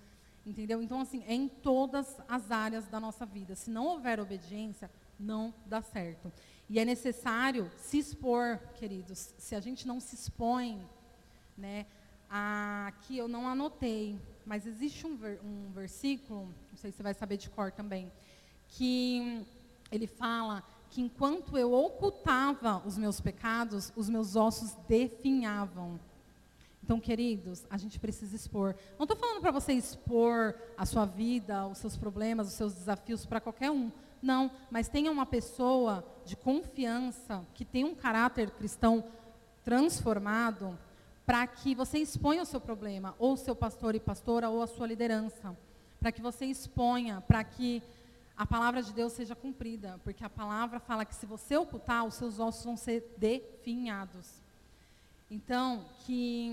Entendeu? Então, assim, é em todas as áreas da nossa vida. Se não houver obediência, não dá certo. E é necessário se expor, queridos. Se a gente não se expõe, né? Aqui eu não anotei, mas existe um, ver, um versículo, não sei se você vai saber de cor também, que ele fala que enquanto eu ocultava os meus pecados, os meus ossos definhavam. Então, queridos, a gente precisa expor. Não estou falando para você expor a sua vida, os seus problemas, os seus desafios para qualquer um. Não, mas tenha uma pessoa de confiança, que tem um caráter cristão transformado, para que você exponha o seu problema, ou seu pastor e pastora, ou a sua liderança. Para que você exponha, para que a palavra de Deus seja cumprida. Porque a palavra fala que se você ocultar, os seus ossos vão ser definhados. Então, que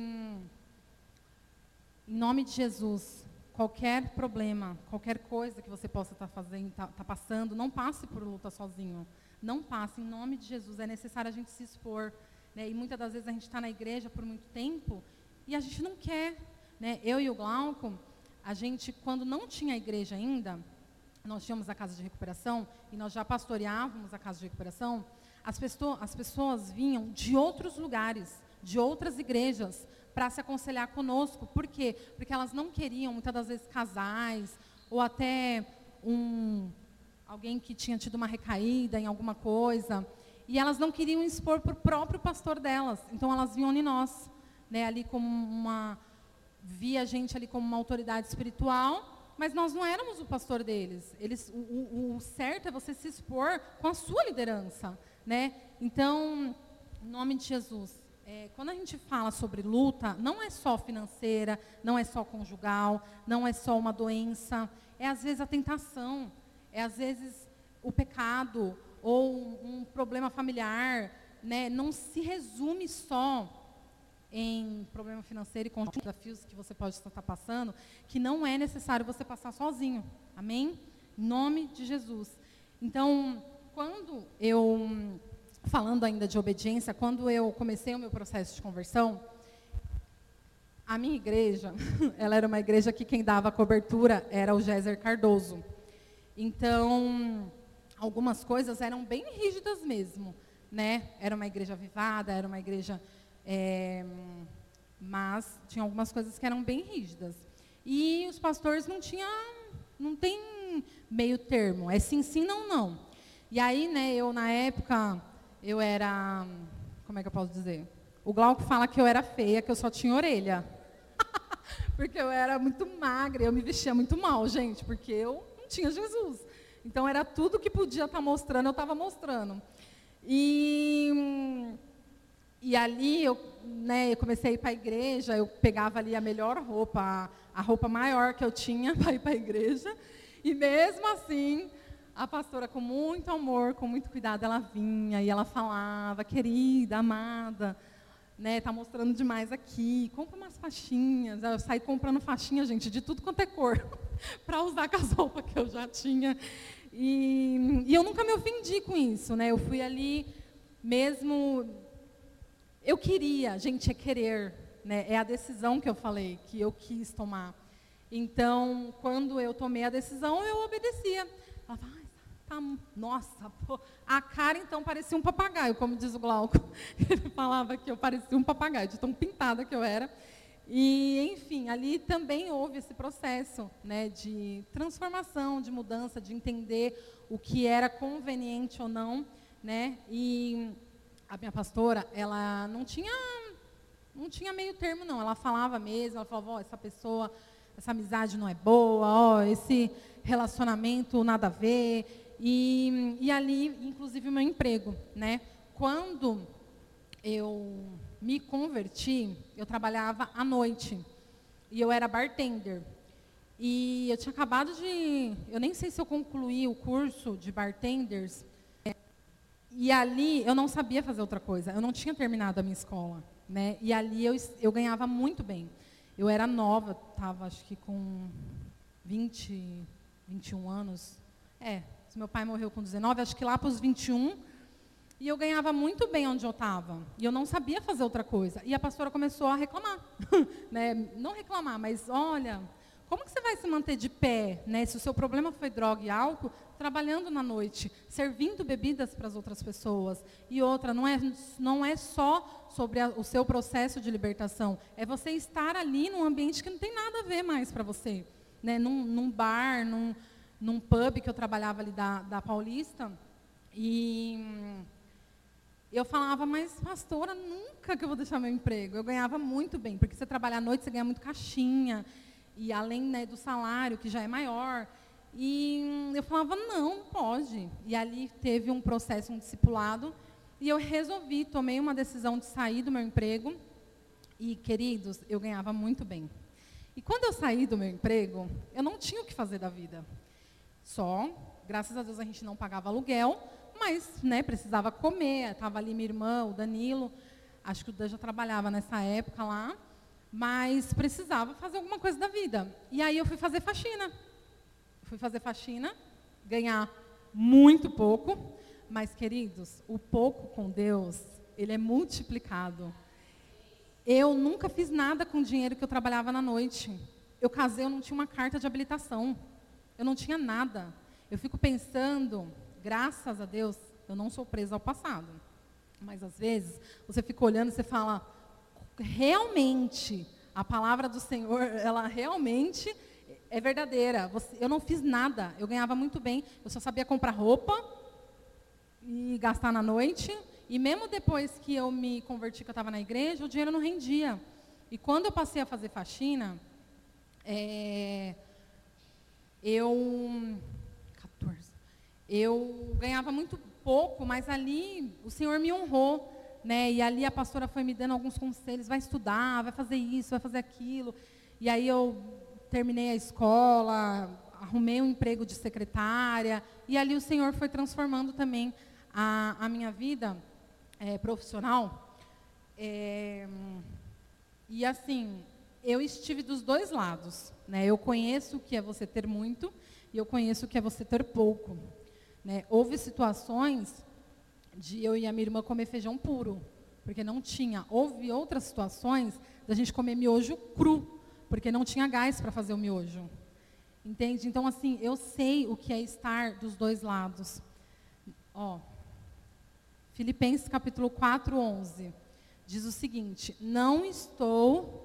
em nome de Jesus, qualquer problema, qualquer coisa que você possa estar tá fazendo, tá, tá passando, não passe por luta sozinho. Não passe, em nome de Jesus. É necessário a gente se expor. Né? E muitas das vezes a gente está na igreja por muito tempo e a gente não quer. Né? Eu e o Glauco, a gente, quando não tinha igreja ainda, nós tínhamos a casa de recuperação e nós já pastoreávamos a casa de recuperação, as, pessoas, as pessoas vinham de outros lugares de outras igrejas para se aconselhar conosco. Por quê? Porque elas não queriam, muitas das vezes, casais, ou até um, alguém que tinha tido uma recaída em alguma coisa. E elas não queriam expor para o próprio pastor delas. Então elas vinham em nós, né, ali como uma. Via a gente ali como uma autoridade espiritual, mas nós não éramos o pastor deles. Eles, o, o, o certo é você se expor com a sua liderança. Né? Então, em nome de Jesus, é, quando a gente fala sobre luta, não é só financeira, não é só conjugal, não é só uma doença, é às vezes a tentação, é às vezes o pecado ou um problema familiar, né? Não se resume só em problema financeiro e com desafios que você pode estar passando, que não é necessário você passar sozinho. Amém? Em nome de Jesus. Então, quando eu falando ainda de obediência, quando eu comecei o meu processo de conversão, a minha igreja, ela era uma igreja que quem dava cobertura era o Géser Cardoso. Então, algumas coisas eram bem rígidas mesmo, né? Era uma igreja avivada, era uma igreja, é, mas tinha algumas coisas que eram bem rígidas. E os pastores não tinham, não tem meio termo, é sim, sim, não, não. E aí, né? Eu na época eu era. Como é que eu posso dizer? O Glauco fala que eu era feia, que eu só tinha orelha. porque eu era muito magra, eu me vestia muito mal, gente, porque eu não tinha Jesus. Então era tudo que podia estar tá mostrando, eu estava mostrando. E, e ali eu, né, eu comecei a ir para a igreja, eu pegava ali a melhor roupa, a, a roupa maior que eu tinha para ir para a igreja. E mesmo assim, a pastora, com muito amor, com muito cuidado, ela vinha e ela falava, querida, amada, né, tá mostrando demais aqui, compra umas faixinhas. Eu saí comprando faixinha, gente, de tudo quanto é cor, para usar com as roupas que eu já tinha. E, e, eu nunca me ofendi com isso, né? Eu fui ali mesmo. Eu queria, gente, é querer, né? É a decisão que eu falei, que eu quis tomar. Então, quando eu tomei a decisão, eu obedecia. Ela falava, tá, nossa, pô, a cara então parecia um papagaio, como diz o Glauco. Ele falava que eu parecia um papagaio, de tão pintada que eu era. E, enfim, ali também houve esse processo né, de transformação, de mudança, de entender o que era conveniente ou não. Né? E a minha pastora, ela não tinha, não tinha meio termo, não. Ela falava mesmo, ela falava, oh, essa pessoa, essa amizade não é boa, ó, oh, esse relacionamento nada a ver. E, e ali, inclusive, o meu emprego. Né? Quando eu me converti, eu trabalhava à noite. E eu era bartender. E eu tinha acabado de. Eu nem sei se eu concluí o curso de bartenders. E ali eu não sabia fazer outra coisa. Eu não tinha terminado a minha escola. Né? E ali eu, eu ganhava muito bem. Eu era nova, estava acho que com 20, 21 anos. É, meu pai morreu com 19, acho que lá para os 21 e eu ganhava muito bem onde eu estava. E eu não sabia fazer outra coisa. E a pastora começou a reclamar. né? Não reclamar, mas olha, como que você vai se manter de pé, né? se o seu problema foi droga e álcool, trabalhando na noite, servindo bebidas para as outras pessoas? E outra, não é, não é só sobre a, o seu processo de libertação, é você estar ali num ambiente que não tem nada a ver mais para você. Né? Num, num bar, num, num pub que eu trabalhava ali da, da Paulista. E eu falava, mas pastora, nunca que eu vou deixar meu emprego. Eu ganhava muito bem, porque você trabalha à noite, você ganha muito caixinha, e além né, do salário, que já é maior. E eu falava, não, pode. E ali teve um processo, um discipulado, e eu resolvi, tomei uma decisão de sair do meu emprego. E, queridos, eu ganhava muito bem. E quando eu saí do meu emprego, eu não tinha o que fazer da vida. Só, graças a Deus, a gente não pagava aluguel, mas né, precisava comer. Estava ali minha irmã, o Danilo, acho que o Dan já trabalhava nessa época lá, mas precisava fazer alguma coisa da vida. E aí eu fui fazer faxina. Fui fazer faxina, ganhar muito pouco, mas queridos, o pouco com Deus, ele é multiplicado. Eu nunca fiz nada com o dinheiro que eu trabalhava na noite. Eu casei, eu não tinha uma carta de habilitação. Eu não tinha nada. Eu fico pensando Graças a Deus, eu não sou presa ao passado. Mas às vezes, você fica olhando e você fala, realmente, a palavra do Senhor, ela realmente é verdadeira. eu não fiz nada, eu ganhava muito bem, eu só sabia comprar roupa e gastar na noite. E mesmo depois que eu me converti, que eu estava na igreja, o dinheiro não rendia. E quando eu passei a fazer faxina, é, eu 14 eu ganhava muito pouco, mas ali o Senhor me honrou. Né? E ali a pastora foi me dando alguns conselhos, vai estudar, vai fazer isso, vai fazer aquilo. E aí eu terminei a escola, arrumei um emprego de secretária, e ali o Senhor foi transformando também a, a minha vida é, profissional. É, e assim, eu estive dos dois lados. Né? Eu conheço o que é você ter muito e eu conheço o que é você ter pouco. Né? Houve situações de eu e a minha irmã comer feijão puro, porque não tinha. Houve outras situações da gente comer miojo cru, porque não tinha gás para fazer o miojo. Entende? Então, assim, eu sei o que é estar dos dois lados. Ó, Filipenses capítulo 4, 11. Diz o seguinte: Não estou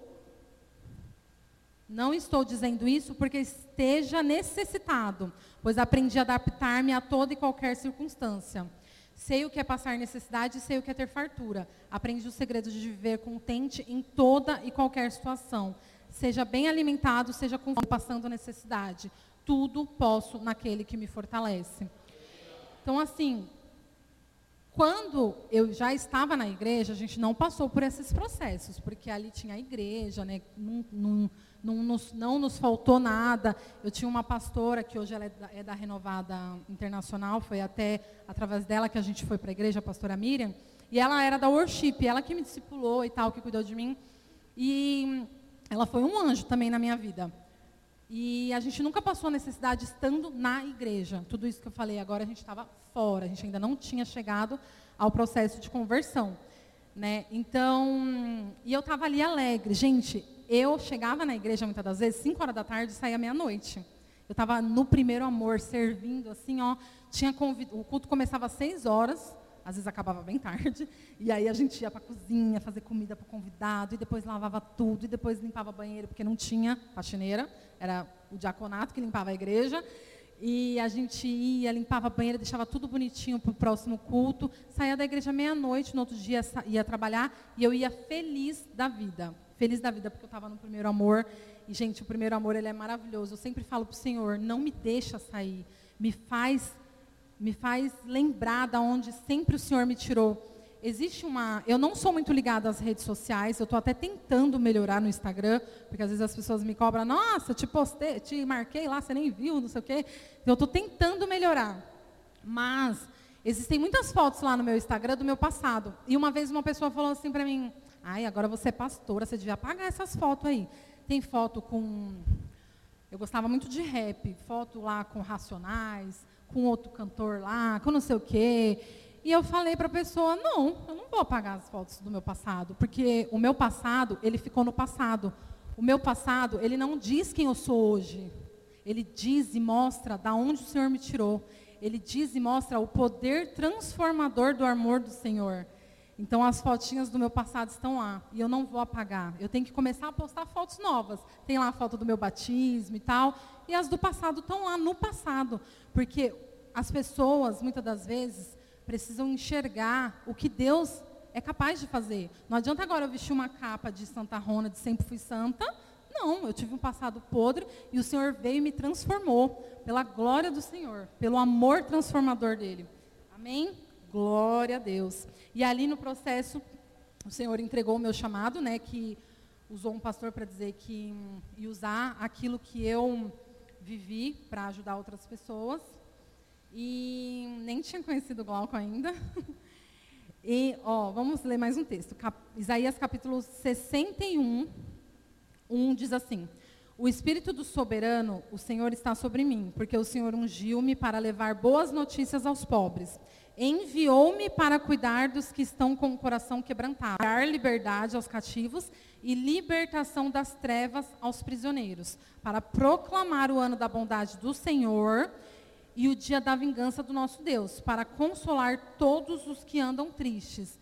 não estou dizendo isso porque esteja necessitado, pois aprendi a adaptar-me a toda e qualquer circunstância. Sei o que é passar necessidade e sei o que é ter fartura. Aprendi o segredo de viver contente em toda e qualquer situação. Seja bem alimentado, seja com passando necessidade. Tudo posso naquele que me fortalece. Então, assim, quando eu já estava na igreja, a gente não passou por esses processos, porque ali tinha a igreja, né? Num, num, não nos, não nos faltou nada. Eu tinha uma pastora, que hoje ela é da, é da Renovada Internacional, foi até através dela que a gente foi para a igreja, a pastora Miriam, e ela era da worship, ela que me discipulou e tal, que cuidou de mim. E ela foi um anjo também na minha vida. E a gente nunca passou necessidade estando na igreja. Tudo isso que eu falei agora, a gente estava fora, a gente ainda não tinha chegado ao processo de conversão. Né? Então, e eu estava ali alegre. Gente, eu chegava na igreja muitas das vezes, 5 horas da tarde, e saía meia-noite. Eu estava no primeiro amor, servindo, assim, ó. Tinha convid... O culto começava às seis horas, às vezes acabava bem tarde, e aí a gente ia para a cozinha fazer comida para o convidado, e depois lavava tudo, e depois limpava banheiro, porque não tinha faxineira, era o diaconato que limpava a igreja. E a gente ia, limpava a banheira, deixava tudo bonitinho para o próximo culto. Saía da igreja meia-noite, no outro dia ia trabalhar e eu ia feliz da vida. Feliz da vida porque eu estava no primeiro amor. E, gente, o primeiro amor ele é maravilhoso. Eu sempre falo para o Senhor, não me deixa sair. Me faz, me faz lembrar da onde sempre o Senhor me tirou existe uma. Eu não sou muito ligada às redes sociais, eu estou até tentando melhorar no Instagram, porque às vezes as pessoas me cobram, nossa, te postei, te marquei lá, você nem viu, não sei o quê. Então, eu estou tentando melhorar. Mas existem muitas fotos lá no meu Instagram do meu passado. E uma vez uma pessoa falou assim para mim, ai, agora você é pastora, você devia apagar essas fotos aí. Tem foto com. Eu gostava muito de rap, foto lá com Racionais, com outro cantor lá, com não sei o quê. E eu falei para a pessoa, não, eu não vou apagar as fotos do meu passado, porque o meu passado, ele ficou no passado. O meu passado, ele não diz quem eu sou hoje. Ele diz e mostra da onde o Senhor me tirou. Ele diz e mostra o poder transformador do amor do Senhor. Então as fotinhas do meu passado estão lá e eu não vou apagar. Eu tenho que começar a postar fotos novas. Tem lá a foto do meu batismo e tal, e as do passado estão lá no passado, porque as pessoas muitas das vezes precisam enxergar o que Deus é capaz de fazer. Não adianta agora eu vestir uma capa de Santa Rona, de sempre fui santa. Não, eu tive um passado podre e o Senhor veio e me transformou pela glória do Senhor, pelo amor transformador dele. Amém? Glória a Deus. E ali no processo, o Senhor entregou o meu chamado, né, que usou um pastor para dizer que ia usar aquilo que eu vivi para ajudar outras pessoas. E nem tinha conhecido o Glauco ainda. E, ó, vamos ler mais um texto. Cap Isaías capítulo 61, 1 diz assim: O Espírito do Soberano, o Senhor está sobre mim, porque o Senhor ungiu-me para levar boas notícias aos pobres. Enviou-me para cuidar dos que estão com o coração quebrantado, dar liberdade aos cativos e libertação das trevas aos prisioneiros, para proclamar o ano da bondade do Senhor e o dia da vingança do nosso Deus, para consolar todos os que andam tristes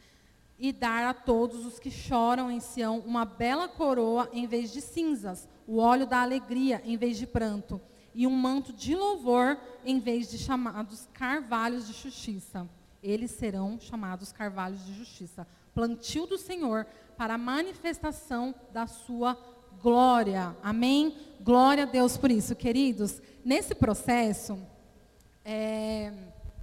e dar a todos os que choram em Sião uma bela coroa em vez de cinzas, o óleo da alegria em vez de pranto, e um manto de louvor em vez de chamados carvalhos de justiça. Eles serão chamados carvalhos de justiça, plantio do Senhor para a manifestação da sua glória. Amém? Glória a Deus por isso, queridos. Nesse processo, é,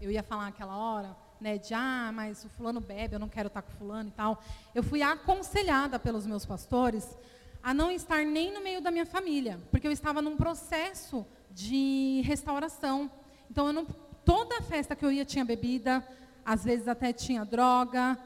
eu ia falar aquela hora, né, de ah, mas o fulano bebe, eu não quero estar com fulano e tal. Eu fui aconselhada pelos meus pastores a não estar nem no meio da minha família, porque eu estava num processo de restauração. Então, não, toda festa que eu ia tinha bebida, às vezes até tinha droga,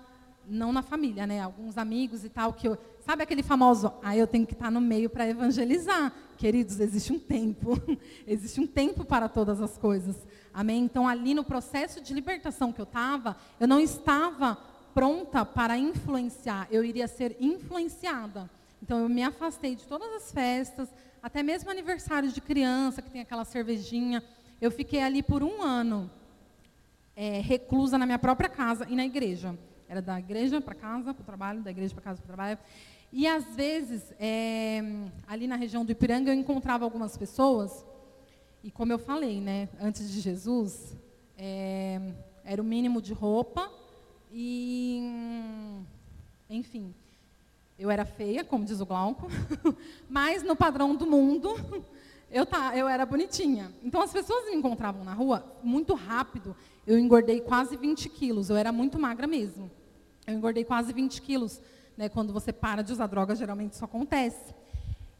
não na família, né? Alguns amigos e tal que eu, sabe aquele famoso, ah, eu tenho que estar no meio para evangelizar. Queridos, existe um tempo, existe um tempo para todas as coisas. Amém? Então, ali no processo de libertação que eu estava, eu não estava pronta para influenciar, eu iria ser influenciada. Então, eu me afastei de todas as festas, até mesmo aniversários de criança, que tem aquela cervejinha. Eu fiquei ali por um ano, é, reclusa na minha própria casa e na igreja. Era da igreja para casa, para o trabalho, da igreja para casa para o trabalho. E, às vezes, é, ali na região do Ipiranga, eu encontrava algumas pessoas e como eu falei, né, antes de Jesus, é, era o mínimo de roupa e, enfim, eu era feia, como diz o Glauco, mas no padrão do mundo, eu, tá, eu era bonitinha. Então as pessoas me encontravam na rua muito rápido. Eu engordei quase 20 quilos, eu era muito magra mesmo. Eu engordei quase 20 quilos. Né, quando você para de usar drogas, geralmente isso acontece.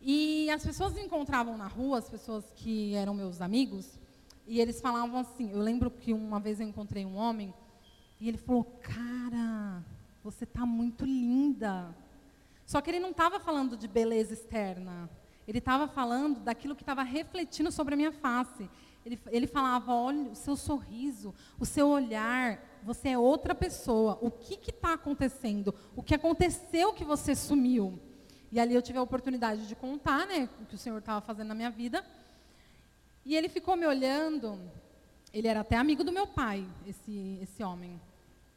E as pessoas me encontravam na rua, as pessoas que eram meus amigos, e eles falavam assim. Eu lembro que uma vez eu encontrei um homem e ele falou: Cara, você está muito linda. Só que ele não estava falando de beleza externa. Ele estava falando daquilo que estava refletindo sobre a minha face. Ele, ele falava: Olha, o seu sorriso, o seu olhar, você é outra pessoa. O que está acontecendo? O que aconteceu que você sumiu? E ali eu tive a oportunidade de contar, né, o que o Senhor estava fazendo na minha vida. E ele ficou me olhando, ele era até amigo do meu pai, esse, esse homem.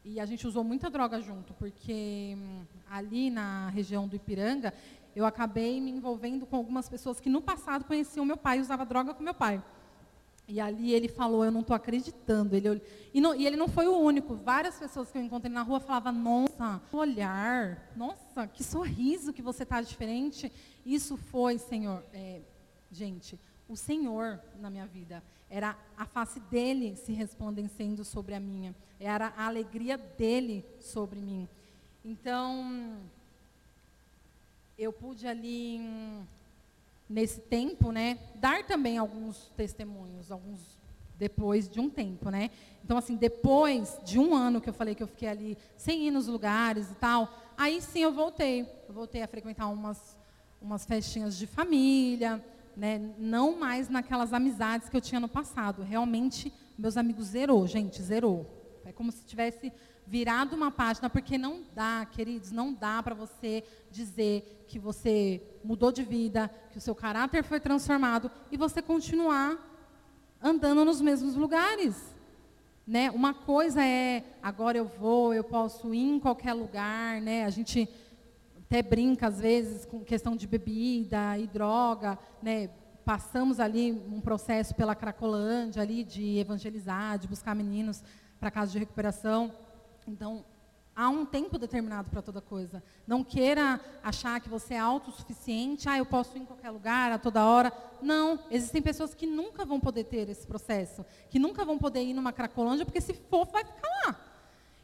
E a gente usou muita droga junto, porque hum, ali na região do Ipiranga, eu acabei me envolvendo com algumas pessoas que no passado conheciam meu pai e usava droga com meu pai. E ali ele falou, eu não estou acreditando. Ele, e, não, e, ele não foi o único. Várias pessoas que eu encontrei na rua falavam, nossa, olhar, nossa, que sorriso que você está diferente. Isso foi, Senhor, é, gente, o Senhor na minha vida. Era a face dele se resplandecendo sobre a minha. Era a alegria dele sobre mim. Então, eu pude ali nesse tempo, né, dar também alguns testemunhos, alguns depois de um tempo, né? Então assim, depois de um ano que eu falei que eu fiquei ali sem ir nos lugares e tal, aí sim eu voltei, eu voltei a frequentar umas umas festinhas de família, né? Não mais naquelas amizades que eu tinha no passado. Realmente meus amigos zerou, gente, zerou. É como se tivesse virado uma página, porque não dá, queridos, não dá para você dizer que você mudou de vida, que o seu caráter foi transformado e você continuar andando nos mesmos lugares. Né? Uma coisa é, agora eu vou, eu posso ir em qualquer lugar, né? a gente até brinca às vezes com questão de bebida e droga, né? passamos ali um processo pela Cracolândia ali de evangelizar, de buscar meninos para casa de recuperação. Então, há um tempo determinado para toda coisa. Não queira achar que você é autossuficiente, ah, eu posso ir em qualquer lugar, a toda hora. Não, existem pessoas que nunca vão poder ter esse processo, que nunca vão poder ir numa cracolândia, porque se for, vai ficar lá.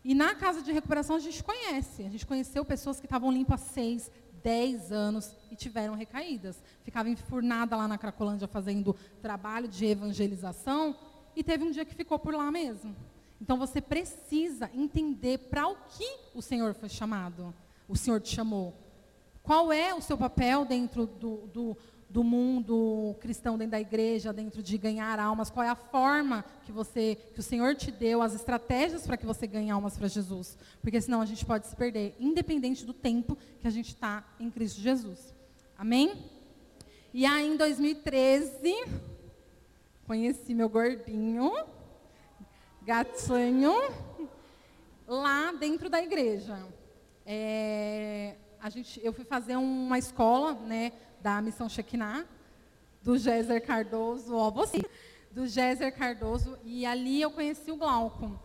E na casa de recuperação a gente conhece. A gente conheceu pessoas que estavam limpas há seis, dez anos e tiveram recaídas. Ficava enfurnada lá na Cracolândia fazendo trabalho de evangelização e teve um dia que ficou por lá mesmo. Então você precisa entender para o que o Senhor foi chamado, o Senhor te chamou. Qual é o seu papel dentro do, do, do mundo cristão, dentro da igreja, dentro de ganhar almas? Qual é a forma que você, que o Senhor te deu, as estratégias para que você ganhe almas para Jesus? Porque senão a gente pode se perder, independente do tempo que a gente está em Cristo Jesus. Amém? E aí em 2013, conheci meu gordinho gatinho lá dentro da igreja. É, a gente, eu fui fazer uma escola né, da Missão Shekinah, do Géser Cardoso, ó, você, do Géser Cardoso, e ali eu conheci o Glauco.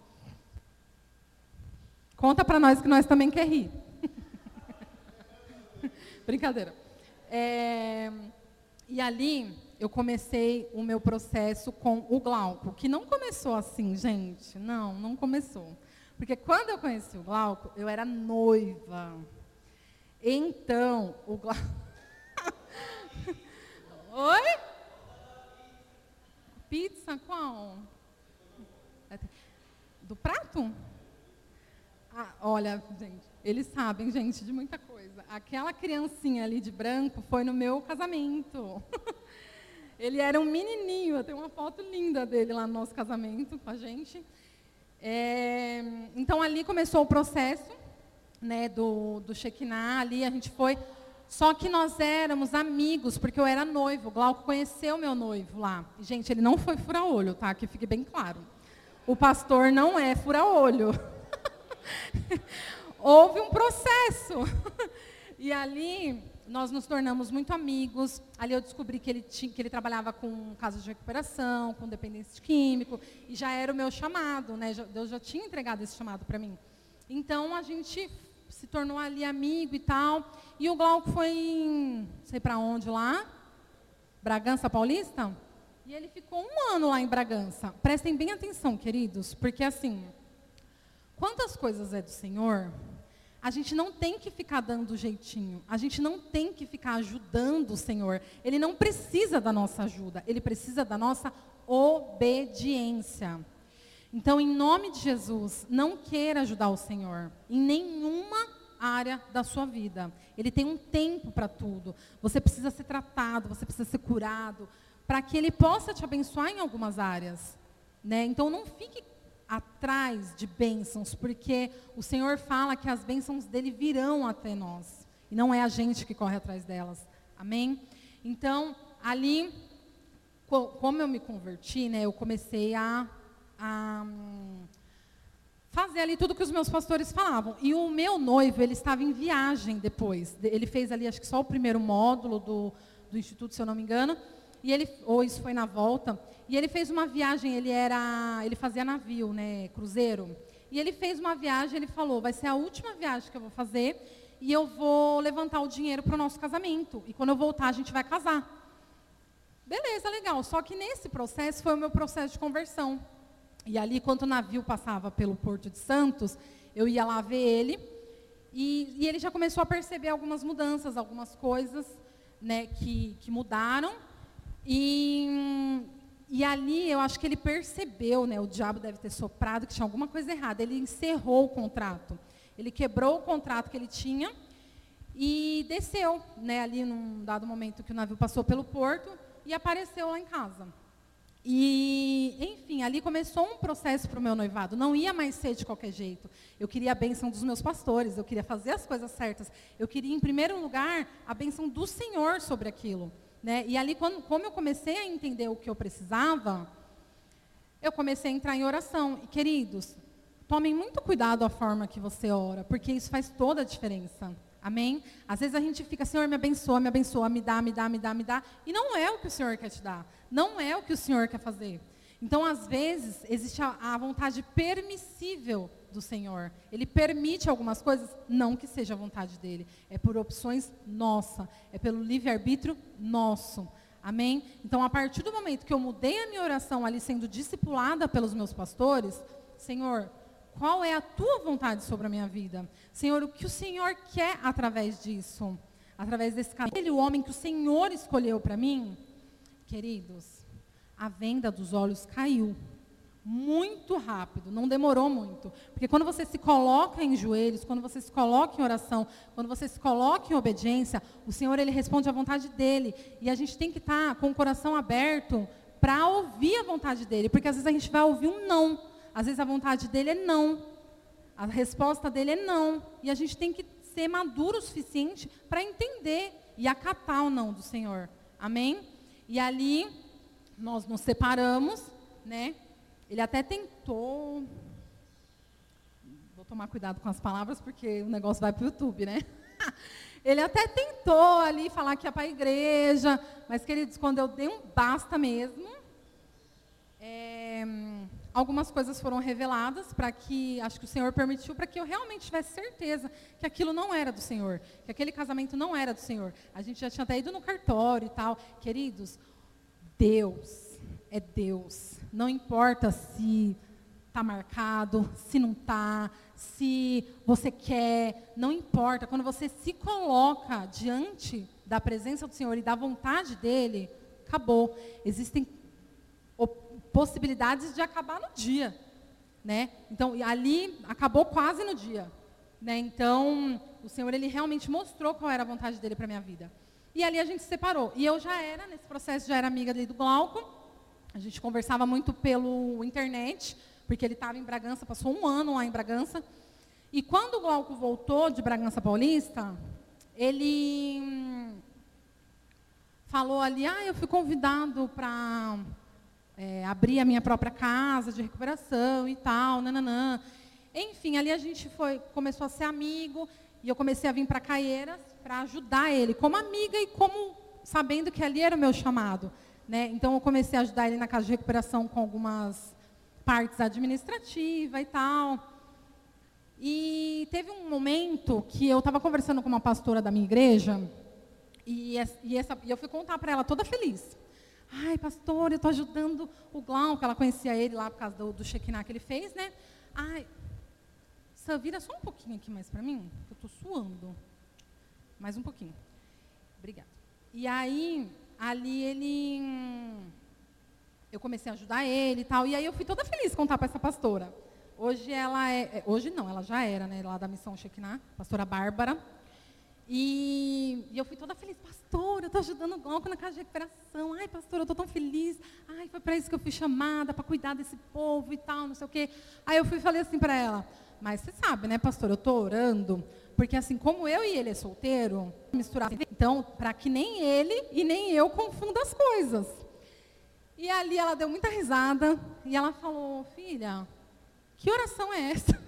Conta para nós que nós também quer rir. Brincadeira. É, e ali eu comecei o meu processo com o Glauco, que não começou assim, gente. Não, não começou. Porque quando eu conheci o Glauco, eu era noiva. Então, o Glauco. Oi? Pizza qual? Do prato? Ah, olha, gente, eles sabem, gente, de muita coisa. Aquela criancinha ali de branco foi no meu casamento. Ele era um menininho, tenho uma foto linda dele lá no nosso casamento com a gente. É, então ali começou o processo né, do, do Shekinah, ali a gente foi. Só que nós éramos amigos, porque eu era noivo. O Glauco conheceu meu noivo lá. Gente, ele não foi fura-olho, tá? Que fique bem claro. O pastor não é fura-olho. Houve um processo. e ali nós nos tornamos muito amigos. Ali eu descobri que ele, tinha, que ele trabalhava com casos de recuperação, com dependência de químico, e já era o meu chamado, né? Deus já tinha entregado esse chamado para mim. Então a gente se tornou ali amigo e tal. E o Glauco foi em, não sei para onde lá, Bragança Paulista. E ele ficou um ano lá em Bragança. Prestem bem atenção, queridos, porque assim, quantas coisas é do Senhor, a gente não tem que ficar dando jeitinho. A gente não tem que ficar ajudando o Senhor. Ele não precisa da nossa ajuda. Ele precisa da nossa obediência. Então, em nome de Jesus, não queira ajudar o Senhor em nenhuma área da sua vida. Ele tem um tempo para tudo. Você precisa ser tratado, você precisa ser curado, para que ele possa te abençoar em algumas áreas. Né? Então, não fique atrás de bênçãos, porque o Senhor fala que as bênçãos dele virão até nós, e não é a gente que corre atrás delas. Amém? Então, ali, como eu me converti, né, eu comecei a, a fazer ali tudo que os meus pastores falavam. E o meu noivo, ele estava em viagem depois. Ele fez ali, acho que só o primeiro módulo do, do Instituto, se eu não me engano. E ele, ou isso foi na volta. E ele fez uma viagem, ele era, ele fazia navio, né, cruzeiro. E ele fez uma viagem, ele falou, vai ser a última viagem que eu vou fazer e eu vou levantar o dinheiro para o nosso casamento. E quando eu voltar, a gente vai casar. Beleza, legal. Só que nesse processo foi o meu processo de conversão. E ali, quando o navio passava pelo Porto de Santos, eu ia lá ver ele. E, e ele já começou a perceber algumas mudanças, algumas coisas né, que, que mudaram. E, e ali eu acho que ele percebeu, né, o diabo deve ter soprado que tinha alguma coisa errada. Ele encerrou o contrato. Ele quebrou o contrato que ele tinha e desceu, né, ali num dado momento que o navio passou pelo porto e apareceu lá em casa. E, enfim, ali começou um processo para o meu noivado. Não ia mais ser de qualquer jeito. Eu queria a bênção dos meus pastores, eu queria fazer as coisas certas. Eu queria, em primeiro lugar, a bênção do Senhor sobre aquilo. Né? E ali, quando, como eu comecei a entender o que eu precisava, eu comecei a entrar em oração. E, queridos, tomem muito cuidado a forma que você ora, porque isso faz toda a diferença. Amém? Às vezes a gente fica, Senhor, me abençoa, me abençoa, me dá, me dá, me dá, me dá. E não é o que o Senhor quer te dar. Não é o que o Senhor quer fazer. Então, às vezes, existe a, a vontade permissível do Senhor. Ele permite algumas coisas, não que seja a vontade dele. É por opções nossa. É pelo livre-arbítrio nosso. Amém? Então, a partir do momento que eu mudei a minha oração ali, sendo discipulada pelos meus pastores, Senhor, qual é a tua vontade sobre a minha vida? Senhor, o que o Senhor quer através disso? Através desse caminho. O homem que o Senhor escolheu para mim, queridos, a venda dos olhos caiu. Muito rápido, não demorou muito. Porque quando você se coloca em joelhos, quando você se coloca em oração, quando você se coloca em obediência, o Senhor ele responde à vontade dele. E a gente tem que estar com o coração aberto para ouvir a vontade dele. Porque às vezes a gente vai ouvir um não às vezes a vontade dele é não. A resposta dele é não. E a gente tem que ser maduro o suficiente para entender e acatar o não do Senhor. Amém? E ali nós nos separamos, né? Ele até tentou. Vou tomar cuidado com as palavras porque o negócio vai para o YouTube, né? Ele até tentou ali falar que ia para a igreja, mas queridos, quando eu dei um basta mesmo, algumas coisas foram reveladas para que, acho que o Senhor permitiu, para que eu realmente tivesse certeza que aquilo não era do Senhor, que aquele casamento não era do Senhor. A gente já tinha até ido no cartório e tal. Queridos, Deus é Deus. Não importa se está marcado, se não está, se você quer, não importa. Quando você se coloca diante da presença do Senhor e da vontade dEle, acabou. Existem possibilidades de acabar no dia. Né? Então, ali acabou quase no dia. Né? Então, o Senhor ele realmente mostrou qual era a vontade dele para minha vida. E ali a gente se separou. E eu já era, nesse processo, já era amiga dele do Glauco. A gente conversava muito pelo internet, porque ele estava em Bragança, passou um ano lá em Bragança. E quando o Glauco voltou de Bragança Paulista, ele hum, falou ali, ah, eu fui convidado para é, abrir a minha própria casa de recuperação e tal, nananã. Enfim, ali a gente foi, começou a ser amigo e eu comecei a vir para Caieiras para ajudar ele, como amiga e como sabendo que ali era o meu chamado. Né? Então eu comecei a ajudar ele na casa de recuperação com algumas partes administrativas e tal. E teve um momento que eu estava conversando com uma pastora da minha igreja e, essa, e eu fui contar para ela toda feliz. Ai, pastor, eu estou ajudando o Glauco. Ela conhecia ele lá por causa do, do que ele fez, né? Ai, Sam, vira só um pouquinho aqui mais para mim, que eu estou suando. Mais um pouquinho. Obrigada. E aí, ali ele. Eu comecei a ajudar ele e tal. E aí eu fui toda feliz contar para essa pastora. Hoje ela é, é. Hoje não, ela já era, né? Lá da missão Shekinah, pastora Bárbara. E, e, eu fui toda feliz, pastor, eu estou ajudando o Glauco na casa de recuperação. Ai, pastor, eu estou tão feliz. Ai, foi para isso que eu fui chamada, para cuidar desse povo e tal, não sei o quê. Aí eu fui e falei assim para ela, mas você sabe, né, pastor, eu estou orando, porque assim, como eu e ele é solteiro, misturar. Então, para que nem ele e nem eu confunda as coisas. E ali ela deu muita risada e ela falou: Filha, que oração é essa?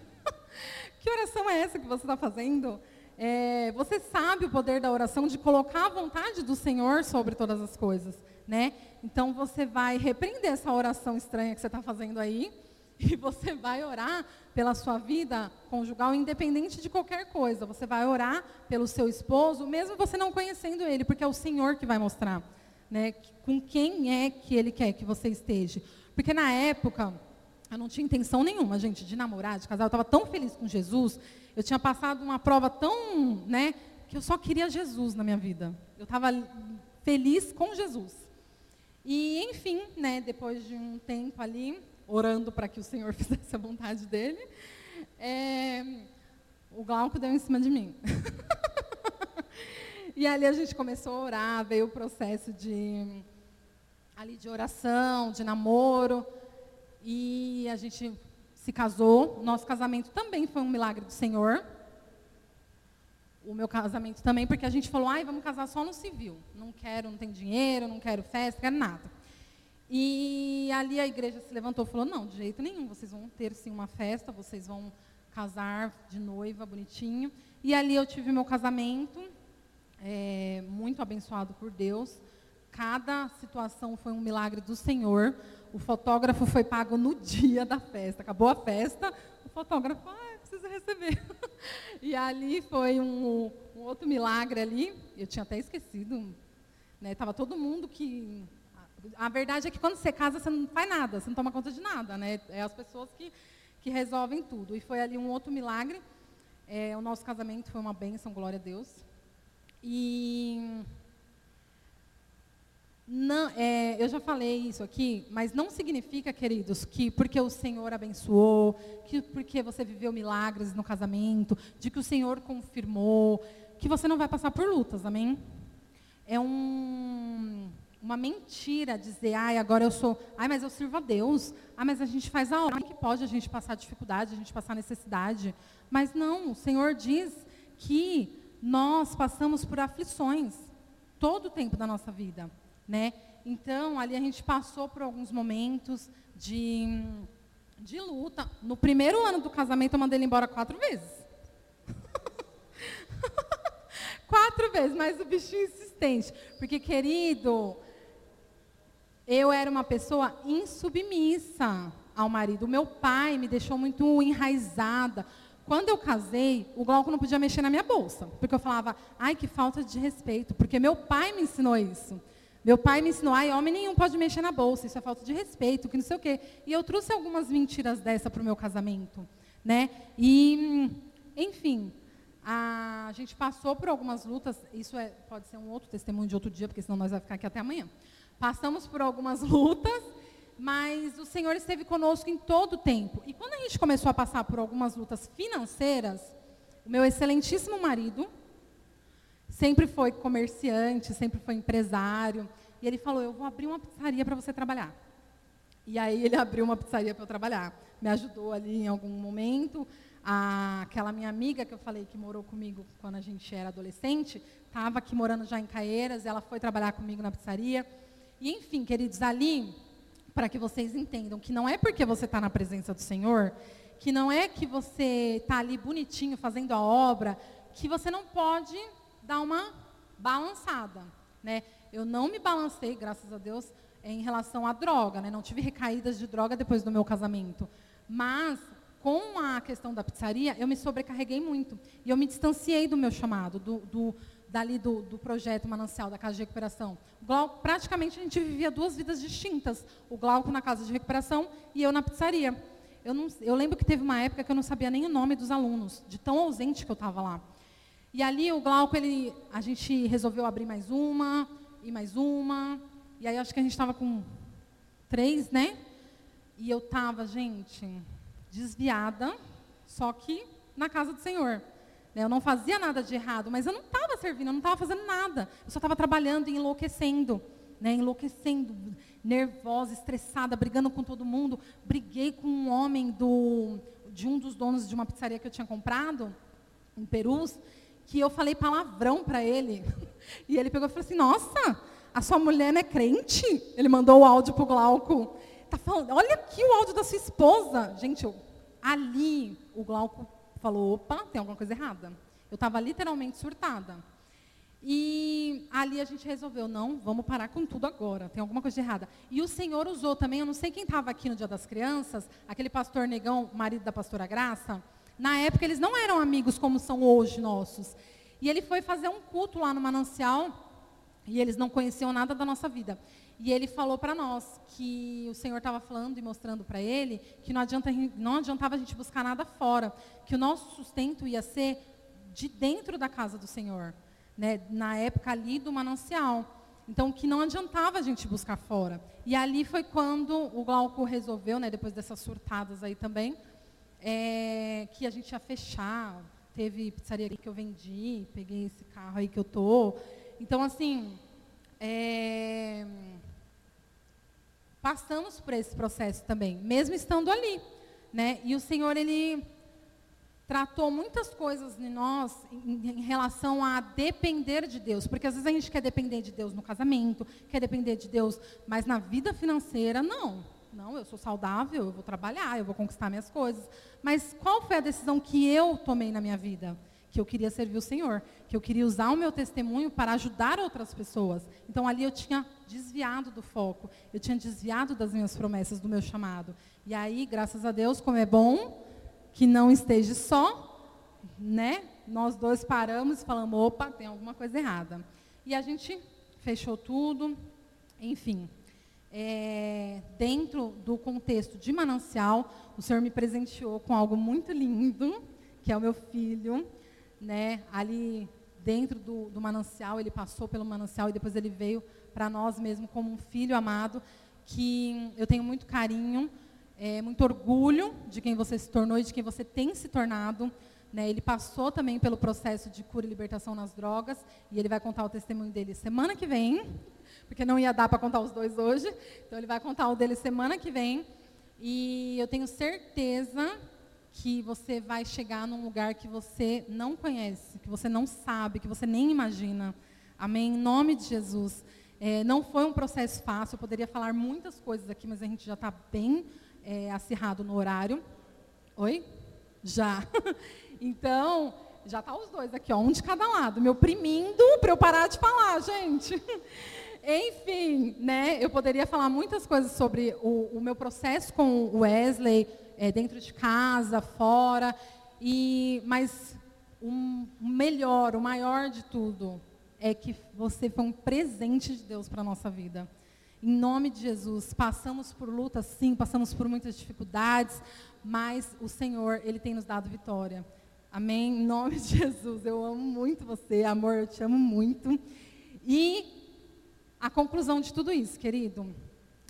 que oração é essa que você está fazendo? É, você sabe o poder da oração de colocar a vontade do Senhor sobre todas as coisas, né? Então você vai repreender essa oração estranha que você está fazendo aí e você vai orar pela sua vida conjugal, independente de qualquer coisa. Você vai orar pelo seu esposo, mesmo você não conhecendo ele, porque é o Senhor que vai mostrar, né? Com quem é que ele quer que você esteja. Porque na época eu não tinha intenção nenhuma, gente, de namorar, de casar. Eu estava tão feliz com Jesus eu tinha passado uma prova tão, né, que eu só queria Jesus na minha vida. Eu estava feliz com Jesus. E, enfim, né, depois de um tempo ali, orando para que o Senhor fizesse a vontade dele, é, o Glauco deu em cima de mim. e ali a gente começou a orar, veio o processo de, ali, de oração, de namoro, e a gente se casou. Nosso casamento também foi um milagre do Senhor. O meu casamento também, porque a gente falou, ai, vamos casar só no civil. Não quero, não tem dinheiro, não quero festa, não quero nada. E ali a igreja se levantou e falou, não, de jeito nenhum, vocês vão ter sim uma festa, vocês vão casar de noiva, bonitinho. E ali eu tive meu casamento, é, muito abençoado por Deus. Cada situação foi um milagre do Senhor. O fotógrafo foi pago no dia da festa. Acabou a festa, o fotógrafo, ah, precisa receber. e ali foi um, um, outro milagre ali. Eu tinha até esquecido. Né? todo mundo que. A verdade é que quando você casa, você não faz nada, você não toma conta de nada. Né? É as pessoas que, que resolvem tudo. E foi ali um outro milagre. É, o nosso casamento foi uma bênção, glória a Deus. E não, é, eu já falei isso aqui, mas não significa, queridos, que porque o Senhor abençoou, que porque você viveu milagres no casamento, de que o Senhor confirmou, que você não vai passar por lutas, amém? É um, uma mentira dizer, ai, agora eu sou, ai, mas eu sirvo a Deus, ai, mas a gente faz a hora que pode a gente passar dificuldade, a gente passar necessidade. Mas não, o Senhor diz que nós passamos por aflições todo o tempo da nossa vida né? Então, ali a gente passou por alguns momentos de, de luta. No primeiro ano do casamento, eu mandei ele embora quatro vezes. quatro vezes, mas o bichinho insistente. Porque, querido, eu era uma pessoa insubmissa ao marido. O meu pai me deixou muito enraizada. Quando eu casei, o Glauco não podia mexer na minha bolsa. Porque eu falava, ai, que falta de respeito. Porque meu pai me ensinou isso. Meu pai me ensinou, ai, homem nenhum pode mexer na bolsa, isso é falta de respeito, que não sei o quê. E eu trouxe algumas mentiras dessa para o meu casamento. Né? E, enfim, a gente passou por algumas lutas, isso é, pode ser um outro testemunho de outro dia, porque senão nós vamos ficar aqui até amanhã. Passamos por algumas lutas, mas o Senhor esteve conosco em todo o tempo. E quando a gente começou a passar por algumas lutas financeiras, o meu excelentíssimo marido, Sempre foi comerciante, sempre foi empresário. E ele falou: Eu vou abrir uma pizzaria para você trabalhar. E aí ele abriu uma pizzaria para eu trabalhar. Me ajudou ali em algum momento. A, aquela minha amiga que eu falei que morou comigo quando a gente era adolescente, estava aqui morando já em Caeiras, ela foi trabalhar comigo na pizzaria. E enfim, queridos, ali, para que vocês entendam que não é porque você está na presença do Senhor, que não é que você está ali bonitinho fazendo a obra, que você não pode dar uma balançada. Né? Eu não me balancei, graças a Deus, em relação à droga. Né? Não tive recaídas de droga depois do meu casamento. Mas, com a questão da pizzaria, eu me sobrecarreguei muito. E eu me distanciei do meu chamado, do, do dali do, do, projeto Manancial, da Casa de Recuperação. Glauco, praticamente a gente vivia duas vidas distintas. O Glauco na Casa de Recuperação e eu na pizzaria. Eu, não, eu lembro que teve uma época que eu não sabia nem o nome dos alunos, de tão ausente que eu estava lá. E ali o Glauco, ele, a gente resolveu abrir mais uma, e mais uma. E aí acho que a gente estava com três, né? E eu estava, gente, desviada, só que na casa do Senhor. Né? Eu não fazia nada de errado, mas eu não estava servindo, eu não estava fazendo nada. Eu só estava trabalhando e enlouquecendo. Né? Enlouquecendo, nervosa, estressada, brigando com todo mundo. Briguei com um homem do, de um dos donos de uma pizzaria que eu tinha comprado, em Perus que eu falei palavrão para ele. E ele pegou e falou assim: Nossa, a sua mulher não é crente? Ele mandou o áudio pro Glauco. Tá falando, olha aqui o áudio da sua esposa. Gente, eu, ali o Glauco falou, opa, tem alguma coisa errada. Eu estava literalmente surtada. E ali a gente resolveu, não, vamos parar com tudo agora, tem alguma coisa errada. E o Senhor usou também, eu não sei quem estava aqui no Dia das Crianças, aquele pastor negão, marido da pastora Graça, na época eles não eram amigos como são hoje nossos. E ele foi fazer um culto lá no manancial, e eles não conheciam nada da nossa vida. E ele falou para nós que o Senhor estava falando e mostrando para ele que não, adianta, não adiantava a gente buscar nada fora, que o nosso sustento ia ser de dentro da casa do Senhor né, na época ali do manancial. Então, que não adiantava a gente buscar fora. E ali foi quando o Glauco resolveu, né, depois dessas surtadas aí também, é, que a gente ia fechar. Teve pizzaria que eu vendi, peguei esse carro aí que eu tô. Então, assim, é, passamos por esse processo também, mesmo estando ali. Né? E o Senhor, Ele tratou muitas coisas em nós em, em, relação a depender de Deus. Porque às vezes a gente quer depender de Deus no casamento, quer depender de Deus, mas na vida financeira, não. Não, eu sou saudável, eu vou trabalhar, eu vou conquistar minhas coisas. Mas qual foi a decisão que eu tomei na minha vida? Que eu queria servir o Senhor, que eu queria usar o meu testemunho para ajudar outras pessoas. Então ali eu tinha desviado do foco, eu tinha desviado das minhas promessas, do meu chamado. E aí, graças a Deus, como é bom, que não esteja só, né? Nós dois paramos e falamos, opa, tem alguma coisa errada. E a gente fechou tudo, enfim. É, dentro do contexto de manancial, o Senhor me presenteou com algo muito lindo, que é o meu filho, né? Ali dentro do, do manancial, ele passou pelo manancial e depois ele veio para nós mesmo como um filho amado, que eu tenho muito carinho, é, muito orgulho de quem você se tornou e de quem você tem se tornado. Né? Ele passou também pelo processo de cura e libertação nas drogas, e ele vai contar o testemunho dele semana que vem, porque não ia dar para contar os dois hoje, então ele vai contar o dele semana que vem. E eu tenho certeza que você vai chegar num lugar que você não conhece, que você não sabe, que você nem imagina. Amém? Em nome de Jesus. É, não foi um processo fácil, eu poderia falar muitas coisas aqui, mas a gente já está bem é, acirrado no horário. Oi? Já. então, já tá os dois aqui, ó, um de cada lado. Meu primindo para eu parar de falar, gente. Enfim, né, eu poderia falar muitas coisas sobre o, o meu processo com o Wesley, é, dentro de casa, fora, e, mas o melhor, o maior de tudo, é que você foi um presente de Deus para a nossa vida. Em nome de Jesus, passamos por lutas, sim, passamos por muitas dificuldades, mas o Senhor, Ele tem nos dado vitória. Amém? Em nome de Jesus, eu amo muito você, amor, eu te amo muito. E a conclusão de tudo isso, querido,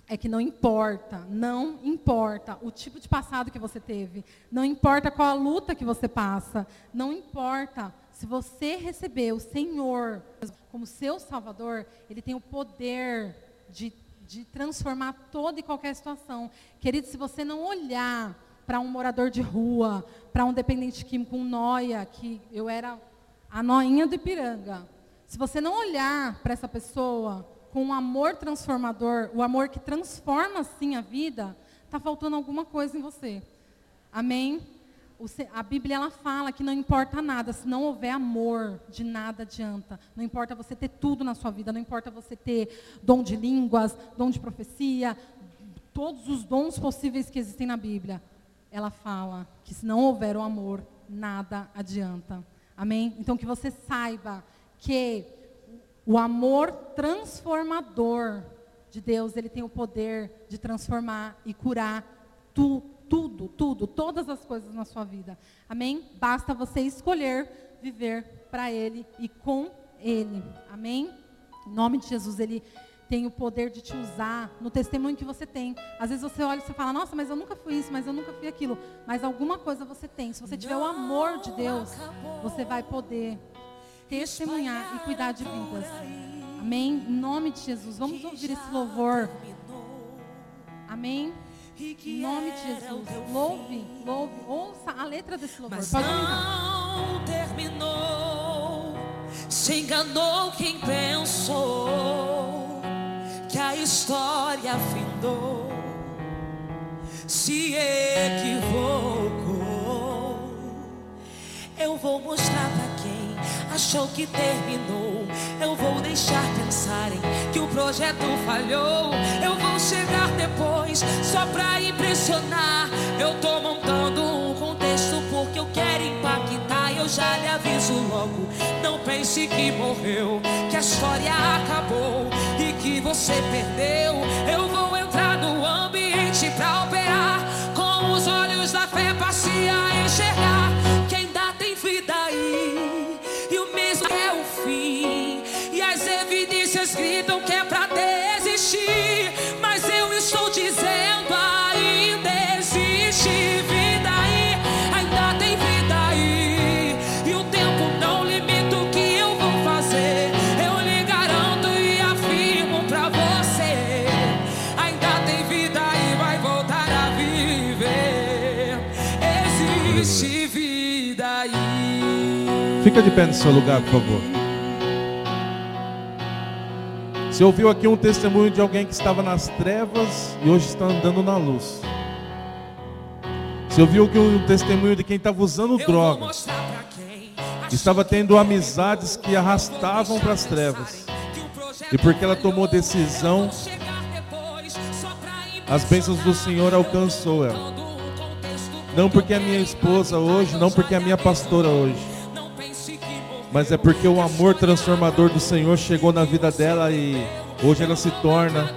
é que não importa, não importa o tipo de passado que você teve, não importa qual a luta que você passa, não importa se você receber o Senhor como seu Salvador, Ele tem o poder de de transformar toda e qualquer situação. Querido, se você não olhar para um morador de rua, para um dependente químico, um noia, que eu era a noinha do Ipiranga. Se você não olhar para essa pessoa com um amor transformador, o amor que transforma sim a vida, está faltando alguma coisa em você. Amém? a Bíblia ela fala que não importa nada, se não houver amor, de nada adianta. Não importa você ter tudo na sua vida, não importa você ter dom de línguas, dom de profecia, todos os dons possíveis que existem na Bíblia. Ela fala que se não houver o amor, nada adianta. Amém? Então que você saiba que o amor transformador de Deus, ele tem o poder de transformar e curar tudo tudo, tudo, todas as coisas na sua vida. Amém? Basta você escolher viver para Ele e com Ele. Amém? Em nome de Jesus, Ele tem o poder de te usar no testemunho que você tem. Às vezes você olha e você fala, nossa, mas eu nunca fui isso, mas eu nunca fui aquilo. Mas alguma coisa você tem. Se você tiver o amor de Deus, você vai poder testemunhar e cuidar de vidas. Amém? Em nome de Jesus. Vamos ouvir esse louvor. Amém? Em nome de Jesus. Louve, louve, ouça a letra desse louvor. Mas Pode não terminou, se enganou quem pensou história findou, se equivocou. Eu vou mostrar pra achou que terminou. Eu vou deixar pensarem que o projeto falhou. Eu vou chegar depois só pra impressionar. Eu tô montando um contexto porque eu quero impactar. Eu já lhe aviso logo. Não pense que morreu, que a história acabou e que você perdeu. Eu vou entrar no ambiente pra operar com os olhos da fé, passe a enxergar Fica de pé no seu lugar, por favor. Você ouviu aqui um testemunho de alguém que estava nas trevas e hoje está andando na luz. Você ouviu aqui um testemunho de quem estava usando drogas. Estava tendo amizades que arrastavam para as trevas. E porque ela tomou decisão, as bênçãos do Senhor alcançou ela. Não porque é minha esposa hoje, não porque é minha pastora hoje, mas é porque o amor transformador do Senhor chegou na vida dela e hoje ela se torna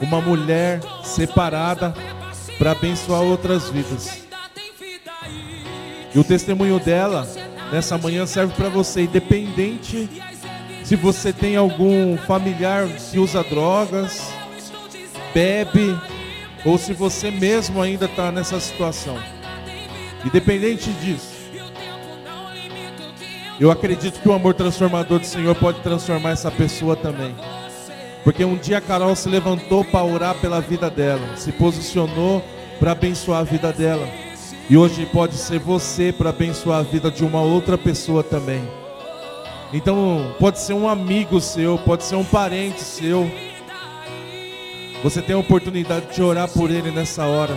uma mulher separada para abençoar outras vidas. E o testemunho dela nessa manhã serve para você, independente se você tem algum familiar que usa drogas, bebe, ou se você mesmo ainda está nessa situação. Independente disso, eu acredito que o amor transformador do Senhor pode transformar essa pessoa também. Porque um dia a Carol se levantou para orar pela vida dela, se posicionou para abençoar a vida dela. E hoje pode ser você para abençoar a vida de uma outra pessoa também. Então, pode ser um amigo seu, pode ser um parente seu. Você tem a oportunidade de orar por ele nessa hora.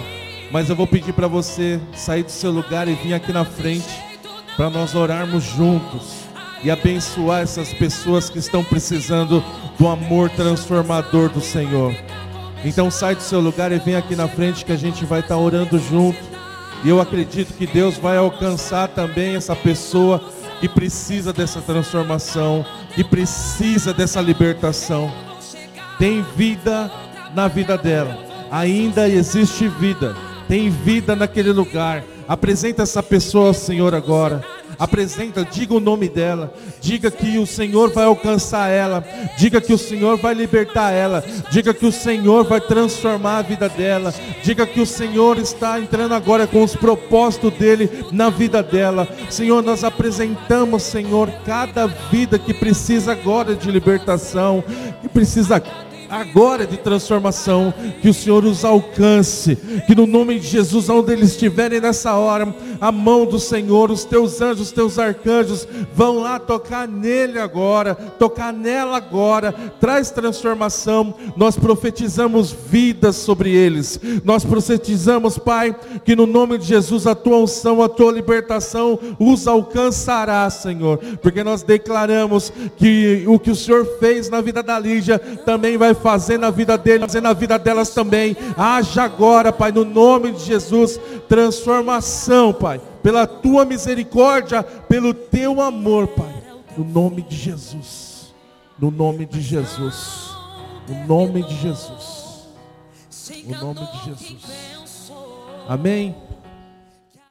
Mas eu vou pedir para você sair do seu lugar e vir aqui na frente para nós orarmos juntos e abençoar essas pessoas que estão precisando do amor transformador do Senhor. Então sai do seu lugar e vem aqui na frente que a gente vai estar orando junto. E eu acredito que Deus vai alcançar também essa pessoa que precisa dessa transformação, que precisa dessa libertação. Tem vida na vida dela. Ainda existe vida. Tem vida naquele lugar. Apresenta essa pessoa ao Senhor agora. Apresenta, diga o nome dela. Diga que o Senhor vai alcançar ela. Diga que o Senhor vai libertar ela. Diga que o Senhor vai transformar a vida dela. Diga que o Senhor está entrando agora com os propósitos dele na vida dela. Senhor, nós apresentamos, Senhor, cada vida que precisa agora de libertação, que precisa agora de transformação, que o Senhor os alcance, que no nome de Jesus, onde eles estiverem nessa hora, a mão do Senhor, os teus anjos, os teus arcanjos, vão lá tocar nele agora, tocar nela agora, traz transformação, nós profetizamos vidas sobre eles, nós profetizamos, Pai, que no nome de Jesus, a tua unção, a tua libertação os alcançará, Senhor, porque nós declaramos que o que o Senhor fez na vida da Lígia também vai fazer na vida dele, fazer na vida delas também. Haja agora, Pai, no nome de Jesus, transformação, Pai, pela tua misericórdia, pelo teu amor, Pai, no nome de Jesus, no nome de Jesus, no nome de Jesus, no nome de Jesus. Amém.